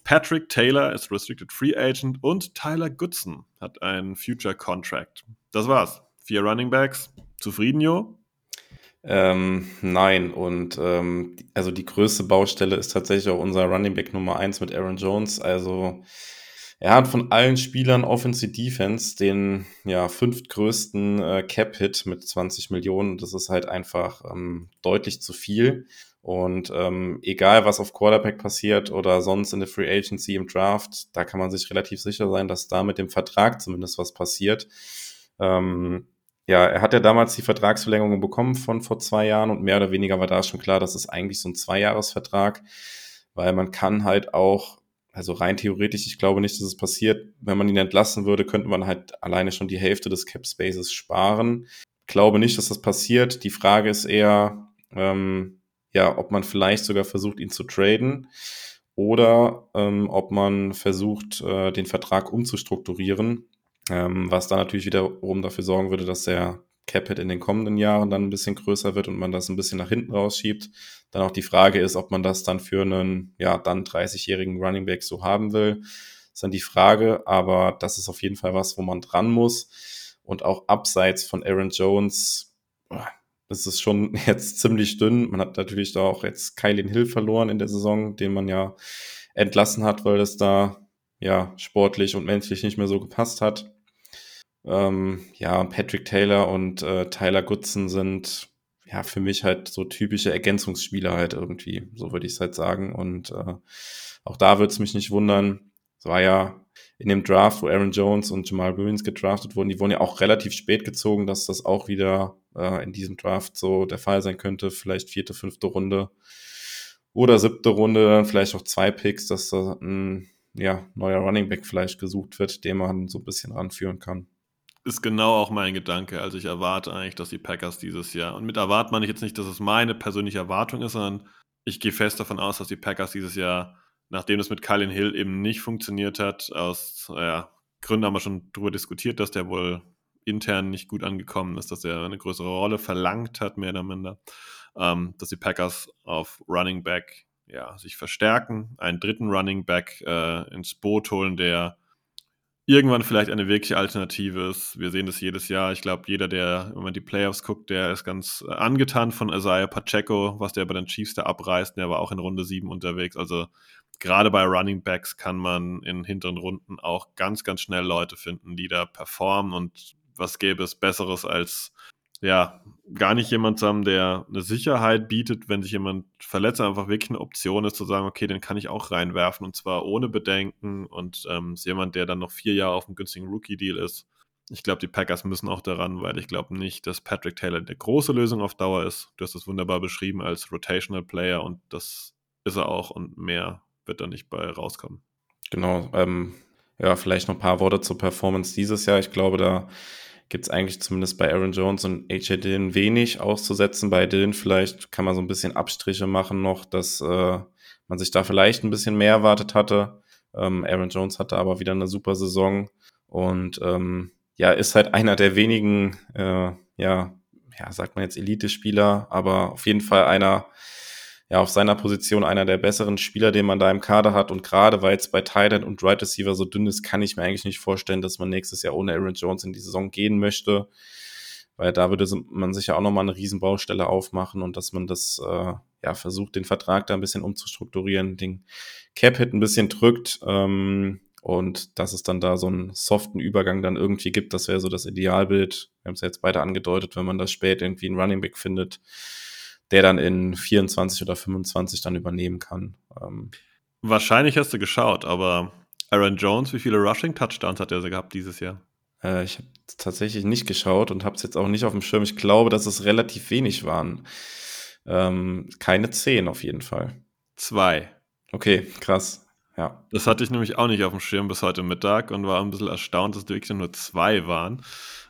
S1: Patrick Taylor ist Restricted Free Agent und Tyler Goodson hat einen Future Contract. Das war's. Vier Running Backs. Zufrieden, Jo?
S2: Ähm, nein, und ähm, also die größte Baustelle ist tatsächlich auch unser Running Back Nummer 1 mit Aaron Jones. Also er hat von allen Spielern Offensive Defense den ja, fünftgrößten äh, Cap-Hit mit 20 Millionen. Das ist halt einfach ähm, deutlich zu viel. Und ähm, egal, was auf Quarterback passiert oder sonst in der Free Agency im Draft, da kann man sich relativ sicher sein, dass da mit dem Vertrag zumindest was passiert. Ähm, ja, er hat ja damals die Vertragsverlängerung bekommen von vor zwei Jahren und mehr oder weniger war da schon klar, das ist eigentlich so ein Zweijahresvertrag, weil man kann halt auch, also rein theoretisch, ich glaube nicht, dass es passiert, wenn man ihn entlassen würde, könnte man halt alleine schon die Hälfte des Cap Spaces sparen. Glaube nicht, dass das passiert. Die Frage ist eher, ähm, ja, ob man vielleicht sogar versucht, ihn zu traden oder ähm, ob man versucht, äh, den Vertrag umzustrukturieren, ähm, was dann natürlich wiederum dafür sorgen würde, dass der Capit in den kommenden Jahren dann ein bisschen größer wird und man das ein bisschen nach hinten rausschiebt. Dann auch die Frage ist, ob man das dann für einen, ja, dann 30-jährigen Running Back so haben will. Ist dann die Frage, aber das ist auf jeden Fall was, wo man dran muss. Und auch abseits von Aaron Jones, das ist schon jetzt ziemlich dünn. Man hat natürlich da auch jetzt Kylin Hill verloren in der Saison, den man ja entlassen hat, weil das da ja sportlich und menschlich nicht mehr so gepasst hat. Ähm, ja, Patrick Taylor und äh, Tyler Goodson sind ja für mich halt so typische Ergänzungsspieler halt irgendwie, so würde ich es halt sagen. Und äh, auch da würde es mich nicht wundern. Es war ja in dem Draft, wo Aaron Jones und Jamal Williams gedraftet wurden, die wurden ja auch relativ spät gezogen, dass das auch wieder äh, in diesem Draft so der Fall sein könnte. Vielleicht vierte, fünfte Runde oder siebte Runde, dann vielleicht auch zwei Picks, dass da ein ja, neuer Running Back vielleicht gesucht wird, den man so ein bisschen ranführen kann.
S1: Ist genau auch mein Gedanke. Also ich erwarte eigentlich, dass die Packers dieses Jahr, und mit erwarten meine ich jetzt nicht, dass es meine persönliche Erwartung ist, sondern ich gehe fest davon aus, dass die Packers dieses Jahr, nachdem es mit Kylan Hill eben nicht funktioniert hat, aus ja, Gründen haben wir schon darüber diskutiert, dass der wohl intern nicht gut angekommen ist, dass er eine größere Rolle verlangt hat, mehr oder minder, ähm, dass die Packers auf Running Back ja, sich verstärken, einen dritten Running Back äh, ins Boot holen, der irgendwann vielleicht eine wirkliche Alternative ist. Wir sehen das jedes Jahr. Ich glaube, jeder, der wenn man die Playoffs guckt, der ist ganz äh, angetan von Isaiah Pacheco, was der bei den Chiefs da abreißt. Der war auch in Runde 7 unterwegs. Also gerade bei Running Backs kann man in hinteren Runden auch ganz, ganz schnell Leute finden, die da performen und was gäbe es Besseres als ja, gar nicht jemand haben, der eine Sicherheit bietet, wenn sich jemand verletzt, einfach wirklich eine Option ist, zu sagen, okay, den kann ich auch reinwerfen und zwar ohne Bedenken und ähm, ist jemand, der dann noch vier Jahre auf einem günstigen Rookie-Deal ist. Ich glaube, die Packers müssen auch daran, weil ich glaube nicht, dass Patrick Taylor eine große Lösung auf Dauer ist. Du hast es wunderbar beschrieben als Rotational Player und das ist er auch und mehr wird da nicht bei rauskommen.
S2: Genau. Ähm, ja, vielleicht noch ein paar Worte zur Performance dieses Jahr. Ich glaube, da gibt es eigentlich zumindest bei Aaron Jones und AJ Dillon wenig auszusetzen. Bei Dillon vielleicht kann man so ein bisschen Abstriche machen noch, dass äh, man sich da vielleicht ein bisschen mehr erwartet hatte. Ähm, Aaron Jones hatte aber wieder eine super Saison und ähm, ja, ist halt einer der wenigen, äh, ja, ja, sagt man jetzt Elite-Spieler, aber auf jeden Fall einer, ja, auf seiner Position einer der besseren Spieler, den man da im Kader hat. Und gerade weil es bei Titan und Right Receiver so dünn ist, kann ich mir eigentlich nicht vorstellen, dass man nächstes Jahr ohne Aaron Jones in die Saison gehen möchte. Weil da würde man sich ja auch nochmal eine Riesenbaustelle aufmachen und dass man das, äh, ja, versucht, den Vertrag da ein bisschen umzustrukturieren, den Cap-Hit ein bisschen drückt. Ähm, und dass es dann da so einen soften Übergang dann irgendwie gibt, das wäre so das Idealbild. Wir haben es ja jetzt beide angedeutet, wenn man das spät irgendwie einen Running Back findet, der dann in 24 oder 25 dann übernehmen kann. Ähm,
S1: Wahrscheinlich hast du geschaut, aber Aaron Jones, wie viele Rushing Touchdowns hat er gehabt dieses Jahr?
S2: Äh, ich habe tatsächlich nicht geschaut und habe es jetzt auch nicht auf dem Schirm. Ich glaube, dass es relativ wenig waren. Ähm, keine zehn auf jeden Fall.
S1: Zwei.
S2: Okay, krass. Ja.
S1: Das hatte ich nämlich auch nicht auf dem Schirm bis heute Mittag und war ein bisschen erstaunt, dass wirklich nur zwei waren.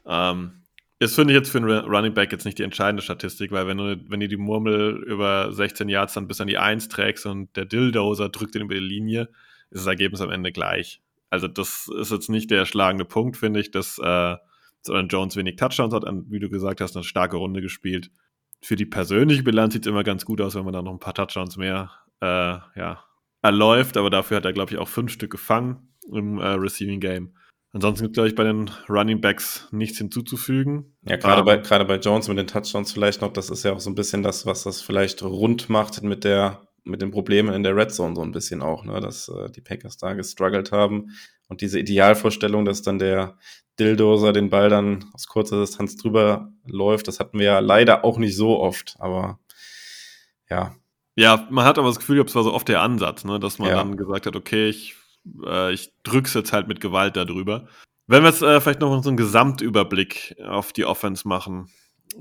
S1: Ähm, das finde ich jetzt für einen Running Back jetzt nicht die entscheidende Statistik, weil wenn du, wenn du die Murmel über 16 Yards dann bis an die 1 trägst und der Dilldozer drückt ihn über die Linie, ist das Ergebnis am Ende gleich. Also das ist jetzt nicht der schlagende Punkt, finde ich, dass äh, Jones wenig Touchdowns hat, wie du gesagt hast, eine starke Runde gespielt. Für die persönliche Bilanz sieht es immer ganz gut aus, wenn man da noch ein paar Touchdowns mehr äh, ja, erläuft, aber dafür hat er, glaube ich, auch fünf Stück gefangen im äh, Receiving Game. Ansonsten gibt es, glaube ich, bei den Running Backs nichts hinzuzufügen.
S2: Ja, gerade bei, gerade bei Jones mit den Touchdowns vielleicht noch, das ist ja auch so ein bisschen das, was das vielleicht rund macht mit der, mit den Problemen in der Red Zone so ein bisschen auch, ne, dass äh, die Packers da gestruggelt haben. Und diese Idealvorstellung, dass dann der Dildoser den Ball dann aus kurzer Distanz drüber läuft, das hatten wir ja leider auch nicht so oft, aber ja.
S1: Ja, man hat aber das Gefühl, es war so oft der Ansatz, ne, dass man ja. dann gesagt hat, okay, ich äh, ich drück's jetzt halt mit Gewalt darüber. Wenn wir jetzt äh, vielleicht noch so einen Gesamtüberblick auf die Offense machen,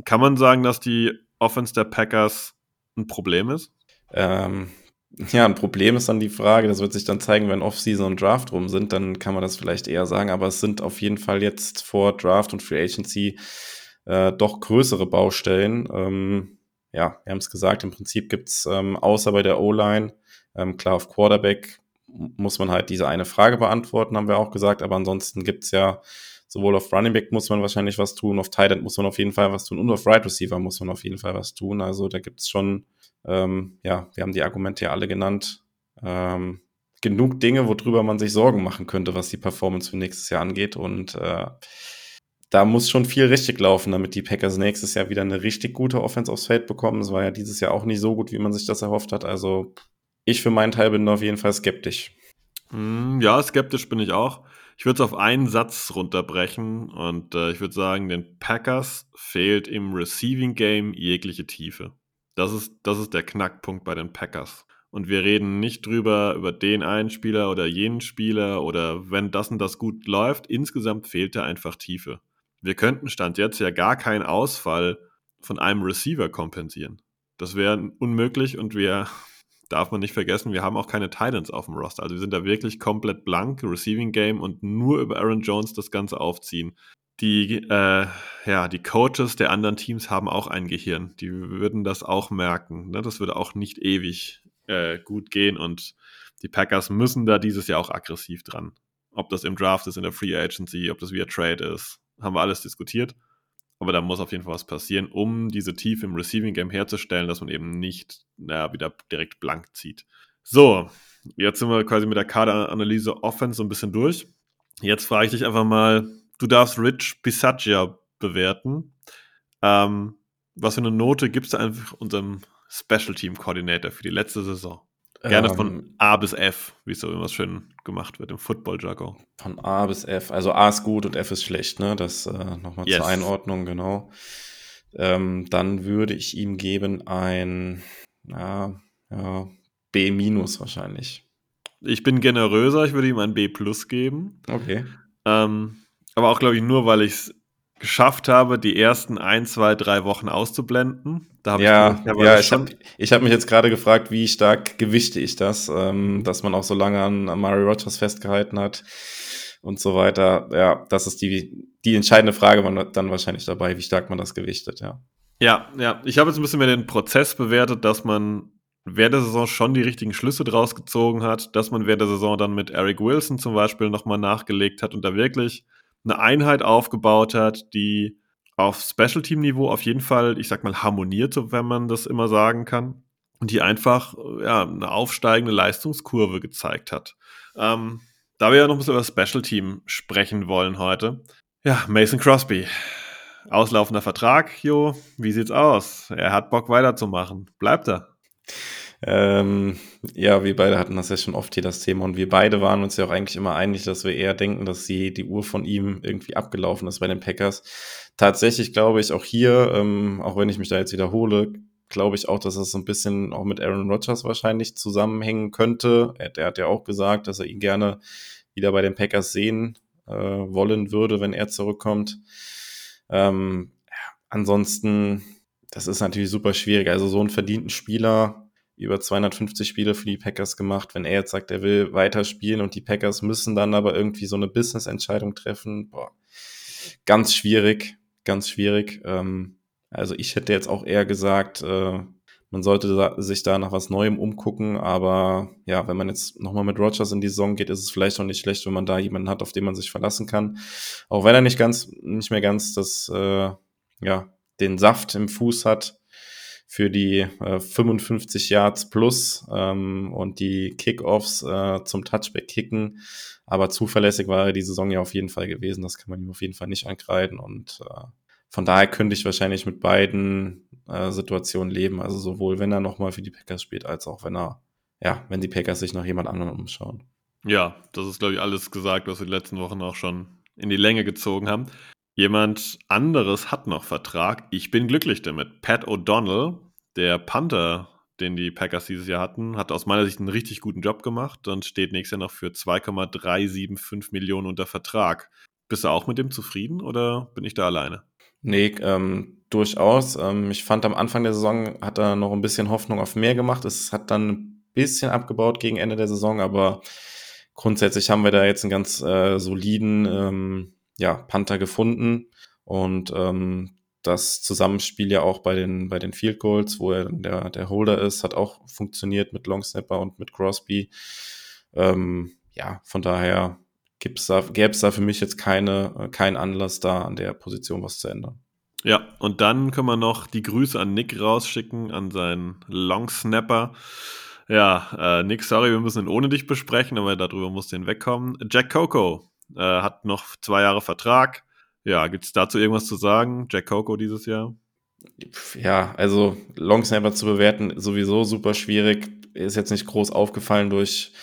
S1: kann man sagen, dass die Offense der Packers ein Problem ist?
S2: Ähm, ja, ein Problem ist dann die Frage, das wird sich dann zeigen, wenn Offseason und Draft rum sind, dann kann man das vielleicht eher sagen, aber es sind auf jeden Fall jetzt vor Draft und Free Agency äh, doch größere Baustellen. Ähm, ja, wir haben es gesagt, im Prinzip gibt's ähm, außer bei der O-Line, ähm, klar auf Quarterback muss man halt diese eine Frage beantworten, haben wir auch gesagt. Aber ansonsten gibt's ja sowohl auf Running Back muss man wahrscheinlich was tun, auf Tight End muss man auf jeden Fall was tun und auf Right Receiver muss man auf jeden Fall was tun. Also da gibt's schon, ähm, ja, wir haben die Argumente ja alle genannt. Ähm, genug Dinge, worüber man sich Sorgen machen könnte, was die Performance für nächstes Jahr angeht. Und äh, da muss schon viel richtig laufen, damit die Packers nächstes Jahr wieder eine richtig gute Offense aufs Feld bekommen. Es war ja dieses Jahr auch nicht so gut, wie man sich das erhofft hat. Also ich für meinen Teil bin auf jeden Fall skeptisch.
S1: Mm, ja, skeptisch bin ich auch. Ich würde es auf einen Satz runterbrechen und äh, ich würde sagen, den Packers fehlt im Receiving Game jegliche Tiefe. Das ist, das ist der Knackpunkt bei den Packers. Und wir reden nicht drüber, über den einen Spieler oder jenen Spieler oder wenn das und das gut läuft. Insgesamt fehlt da einfach Tiefe. Wir könnten Stand jetzt ja gar keinen Ausfall von einem Receiver kompensieren. Das wäre unmöglich und wir darf man nicht vergessen, wir haben auch keine Titans auf dem Roster. Also wir sind da wirklich komplett blank, Receiving Game und nur über Aaron Jones das Ganze aufziehen. Die, äh, ja, die Coaches der anderen Teams haben auch ein Gehirn. Die würden das auch merken. Ne? Das würde auch nicht ewig äh, gut gehen und die Packers müssen da dieses Jahr auch aggressiv dran. Ob das im Draft ist, in der Free Agency, ob das via Trade ist, haben wir alles diskutiert. Aber da muss auf jeden Fall was passieren, um diese Tiefe im Receiving Game herzustellen, dass man eben nicht na, wieder direkt blank zieht. So, jetzt sind wir quasi mit der Kaderanalyse Offense so ein bisschen durch. Jetzt frage ich dich einfach mal, du darfst Rich Bisaccia bewerten. Ähm, was für eine Note gibst du einfach unserem Special Team Coordinator für die letzte Saison? Gerne ähm, von A bis F, wie es so immer schön gemacht wird im Football-Jargon.
S2: Von A bis F. Also A ist gut und F ist schlecht, ne? Das äh, nochmal yes. zur Einordnung, genau. Ähm, dann würde ich ihm geben ein ja, ja, B minus wahrscheinlich.
S1: Ich bin generöser, ich würde ihm ein B plus geben.
S2: Okay.
S1: Ähm, aber auch, glaube ich, nur, weil ich es geschafft habe, die ersten ein, zwei, drei Wochen auszublenden.
S2: Da ja, ich, ja, ich habe hab mich jetzt gerade gefragt, wie stark gewichte ich das, ähm, dass man auch so lange an, an Mario Rogers festgehalten hat und so weiter. Ja, das ist die, die entscheidende Frage man dann wahrscheinlich dabei, wie stark man das gewichtet, ja.
S1: Ja, ja. Ich habe jetzt ein bisschen mehr den Prozess bewertet, dass man während der Saison schon die richtigen Schlüsse draus gezogen hat, dass man während der Saison dann mit Eric Wilson zum Beispiel nochmal nachgelegt hat und da wirklich eine Einheit aufgebaut hat, die auf Special-Team-Niveau auf jeden Fall, ich sag mal, harmoniert, so wenn man das immer sagen kann. Und die einfach ja, eine aufsteigende Leistungskurve gezeigt hat. Ähm, da wir ja noch ein bisschen über Special-Team sprechen wollen heute. Ja, Mason Crosby. Auslaufender Vertrag, Jo, wie sieht's aus? Er hat Bock weiterzumachen. Bleibt er?
S2: Ähm, ja, wir beide hatten das ja schon oft hier das Thema und wir beide waren uns ja auch eigentlich immer einig, dass wir eher denken, dass die, die Uhr von ihm irgendwie abgelaufen ist bei den Packers. Tatsächlich glaube ich auch hier, ähm, auch wenn ich mich da jetzt wiederhole, glaube ich auch, dass das so ein bisschen auch mit Aaron Rodgers wahrscheinlich zusammenhängen könnte. Er, der hat ja auch gesagt, dass er ihn gerne wieder bei den Packers sehen äh, wollen würde, wenn er zurückkommt. Ähm, ja, ansonsten, das ist natürlich super schwierig. Also so einen verdienten Spieler über 250 Spiele für die Packers gemacht. Wenn er jetzt sagt, er will weiterspielen und die Packers müssen dann aber irgendwie so eine Business-Entscheidung treffen, boah, ganz schwierig, ganz schwierig. Ähm, also ich hätte jetzt auch eher gesagt, äh, man sollte da, sich da nach was Neuem umgucken, aber ja, wenn man jetzt nochmal mit Rogers in die Saison geht, ist es vielleicht auch nicht schlecht, wenn man da jemanden hat, auf den man sich verlassen kann. Auch wenn er nicht ganz, nicht mehr ganz das, äh, ja, den Saft im Fuß hat, für die äh, 55 Yards plus ähm, und die Kickoffs äh, zum Touchback kicken. Aber zuverlässig war er die Saison ja auf jeden Fall gewesen. Das kann man ihm auf jeden Fall nicht ankreiden. Und äh, von daher könnte ich wahrscheinlich mit beiden äh, Situationen leben. Also sowohl wenn er nochmal für die Packers spielt, als auch wenn er, ja, wenn die Packers sich nach jemand anderem umschauen.
S1: Ja, das ist, glaube ich, alles gesagt, was wir die letzten Wochen auch schon in die Länge gezogen haben. Jemand anderes hat noch Vertrag. Ich bin glücklich damit. Pat O'Donnell, der Panther, den die Packers dieses Jahr hatten, hat aus meiner Sicht einen richtig guten Job gemacht und steht nächstes Jahr noch für 2,375 Millionen unter Vertrag. Bist du auch mit dem zufrieden oder bin ich da alleine?
S2: Nee, ähm, durchaus. Ähm, ich fand am Anfang der Saison hat er noch ein bisschen Hoffnung auf mehr gemacht. Es hat dann ein bisschen abgebaut gegen Ende der Saison, aber grundsätzlich haben wir da jetzt einen ganz äh, soliden ähm, ja, Panther gefunden. Und ähm, das Zusammenspiel ja auch bei den, bei den Field Goals, wo er der, der Holder ist, hat auch funktioniert mit Long Snapper und mit Crosby. Ähm, ja, von daher gibt's da, gäbe es da für mich jetzt keine, keinen Anlass da an der Position was zu ändern.
S1: Ja, und dann können wir noch die Grüße an Nick rausschicken, an seinen Long Snapper. Ja, äh, Nick, sorry, wir müssen ihn ohne dich besprechen, aber darüber muss den wegkommen. Jack Coco äh, hat noch zwei Jahre Vertrag. Ja, gibt es dazu irgendwas zu sagen? Jack Coco dieses Jahr?
S2: Ja, also Long Snapper zu bewerten, sowieso super schwierig. Ist jetzt nicht groß aufgefallen durch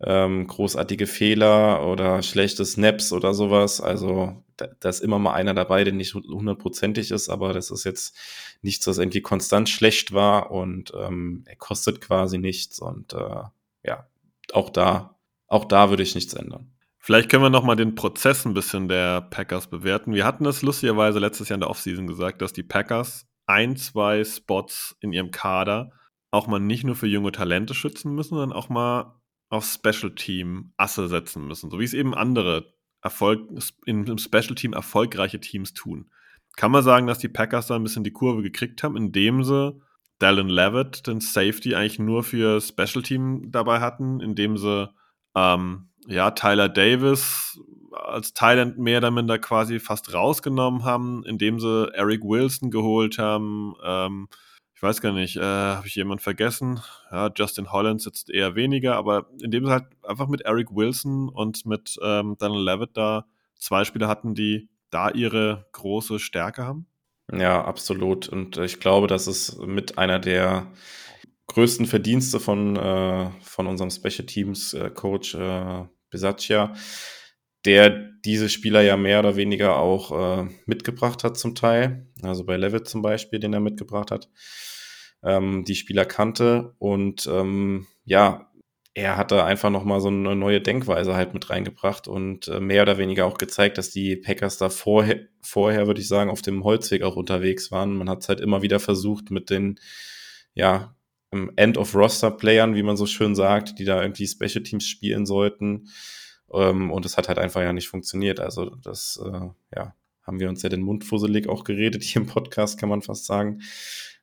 S2: ähm, großartige Fehler oder schlechte Snaps oder sowas. Also da, da ist immer mal einer dabei, der nicht hundertprozentig ist, aber das ist jetzt nichts, was irgendwie konstant schlecht war und ähm, er kostet quasi nichts und äh, ja, auch da, auch da würde ich nichts ändern.
S1: Vielleicht können wir nochmal den Prozess ein bisschen der Packers bewerten. Wir hatten das lustigerweise letztes Jahr in der Offseason gesagt, dass die Packers ein, zwei Spots in ihrem Kader auch mal nicht nur für junge Talente schützen müssen, sondern auch mal auf Special Team Asse setzen müssen, so wie es eben andere Erfolg, im Special Team erfolgreiche Teams tun. Kann man sagen, dass die Packers da ein bisschen die Kurve gekriegt haben, indem sie Dallin Levitt, den Safety, eigentlich nur für Special Team dabei hatten, indem sie ähm, ja, Tyler Davis als Thailand mehr oder minder quasi fast rausgenommen haben, indem sie Eric Wilson geholt haben. Ähm, ich weiß gar nicht, äh, habe ich jemanden vergessen? Ja, Justin Holland sitzt eher weniger, aber indem sie halt einfach mit Eric Wilson und mit ähm, Daniel Levitt da zwei Spieler hatten, die da ihre große Stärke haben.
S2: Ja, absolut. Und ich glaube, das ist mit einer der größten Verdienste von, äh, von unserem Special Teams äh, Coach äh, Besaccia, der diese Spieler ja mehr oder weniger auch äh, mitgebracht hat zum Teil. Also bei Levitt zum Beispiel, den er mitgebracht hat, ähm, die Spieler kannte und ähm, ja, er hat da einfach nochmal so eine neue Denkweise halt mit reingebracht und äh, mehr oder weniger auch gezeigt, dass die Packers da vorher, vorher würde ich sagen, auf dem Holzweg auch unterwegs waren. Man hat es halt immer wieder versucht mit den, ja, End-of-Roster-Playern, wie man so schön sagt, die da irgendwie Special Teams spielen sollten. Ähm, und es hat halt einfach ja nicht funktioniert. Also das, äh, ja, haben wir uns ja den Mund fusselig auch geredet hier im Podcast, kann man fast sagen.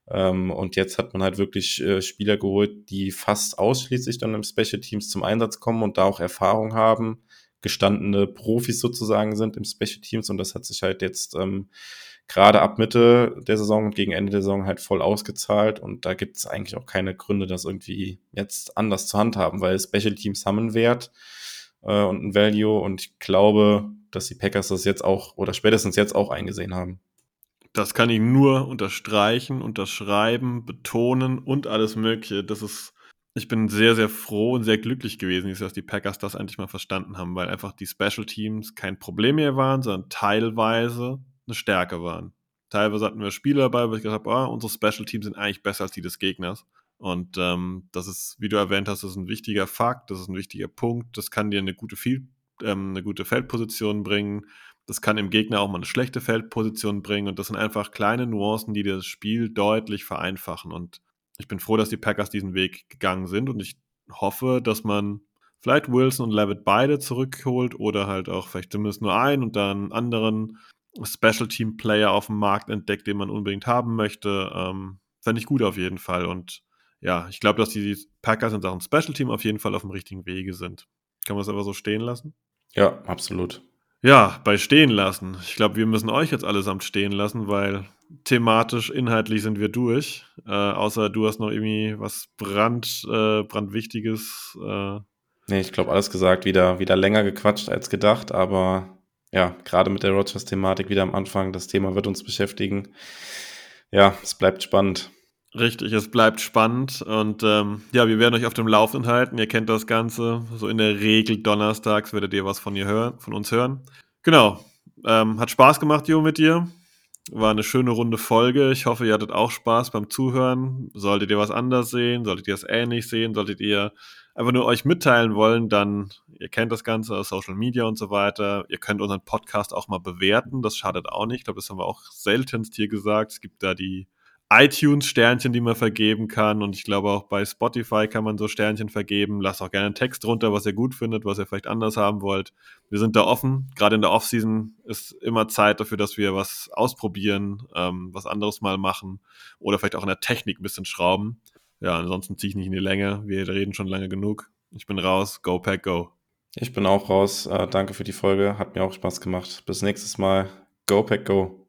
S2: Ähm, und jetzt hat man halt wirklich äh, Spieler geholt, die fast ausschließlich dann im Special Teams zum Einsatz kommen und da auch Erfahrung haben, gestandene Profis sozusagen sind im Special Teams. Und das hat sich halt jetzt ähm, gerade ab Mitte der Saison und gegen Ende der Saison halt voll ausgezahlt. Und da gibt es eigentlich auch keine Gründe, das irgendwie jetzt anders zu handhaben, weil Special Teams haben einen Wert äh, und ein Value. Und ich glaube, dass die Packers das jetzt auch oder spätestens jetzt auch eingesehen haben.
S1: Das kann ich nur unterstreichen, unterschreiben, betonen und alles Mögliche. Das ist, ich bin sehr, sehr froh und sehr glücklich gewesen, dass die Packers das endlich mal verstanden haben, weil einfach die Special Teams kein Problem mehr waren, sondern teilweise eine Stärke waren. Teilweise hatten wir Spieler dabei, wo ich gesagt habe, ah, unsere Special Teams sind eigentlich besser als die des Gegners. Und ähm, das ist, wie du erwähnt hast, das ist ein wichtiger Fakt, das ist ein wichtiger Punkt. Das kann dir eine gute, Field, ähm, eine gute Feldposition bringen. Das kann dem Gegner auch mal eine schlechte Feldposition bringen. Und das sind einfach kleine Nuancen, die das Spiel deutlich vereinfachen. Und ich bin froh, dass die Packers diesen Weg gegangen sind. Und ich hoffe, dass man vielleicht Wilson und Levitt beide zurückholt oder halt auch vielleicht zumindest nur einen und dann anderen Special Team Player auf dem Markt entdeckt, den man unbedingt haben möchte. Ähm, Fände ich gut auf jeden Fall. Und ja, ich glaube, dass die Packers in Sachen Special Team auf jeden Fall auf dem richtigen Wege sind. Kann man das aber so stehen lassen?
S2: Ja, absolut.
S1: Ja, bei stehen lassen. Ich glaube, wir müssen euch jetzt allesamt stehen lassen, weil thematisch, inhaltlich sind wir durch. Äh, außer du hast noch irgendwie was Brand, äh, brandwichtiges. Äh.
S2: Nee, ich glaube, alles gesagt, wieder, wieder länger gequatscht als gedacht, aber ja, gerade mit der Rogers-Thematik wieder am Anfang, das Thema wird uns beschäftigen. Ja, es bleibt spannend.
S1: Richtig, es bleibt spannend und ähm, ja, wir werden euch auf dem Laufenden halten. Ihr kennt das Ganze. So in der Regel donnerstags werdet ihr was von ihr hören, von uns hören. Genau. Ähm, hat Spaß gemacht, Jo, mit dir. War eine schöne runde Folge. Ich hoffe, ihr hattet auch Spaß beim Zuhören. Solltet ihr was anders sehen, solltet ihr es ähnlich sehen, solltet ihr einfach nur euch mitteilen wollen, dann, ihr kennt das Ganze aus Social Media und so weiter. Ihr könnt unseren Podcast auch mal bewerten. Das schadet auch nicht. Ich glaube, das haben wir auch seltenst hier gesagt. Es gibt da die iTunes-Sternchen, die man vergeben kann. Und ich glaube auch bei Spotify kann man so Sternchen vergeben. Lasst auch gerne einen Text drunter, was ihr gut findet, was ihr vielleicht anders haben wollt. Wir sind da offen. Gerade in der Offseason ist immer Zeit dafür, dass wir was ausprobieren, ähm, was anderes mal machen oder vielleicht auch in der Technik ein bisschen schrauben. Ja, ansonsten ziehe ich nicht in die Länge. Wir reden schon lange genug. Ich bin raus. Go Pack, go.
S2: Ich bin auch raus. Äh, danke für die Folge. Hat mir auch Spaß gemacht. Bis nächstes Mal. Go Pack, go.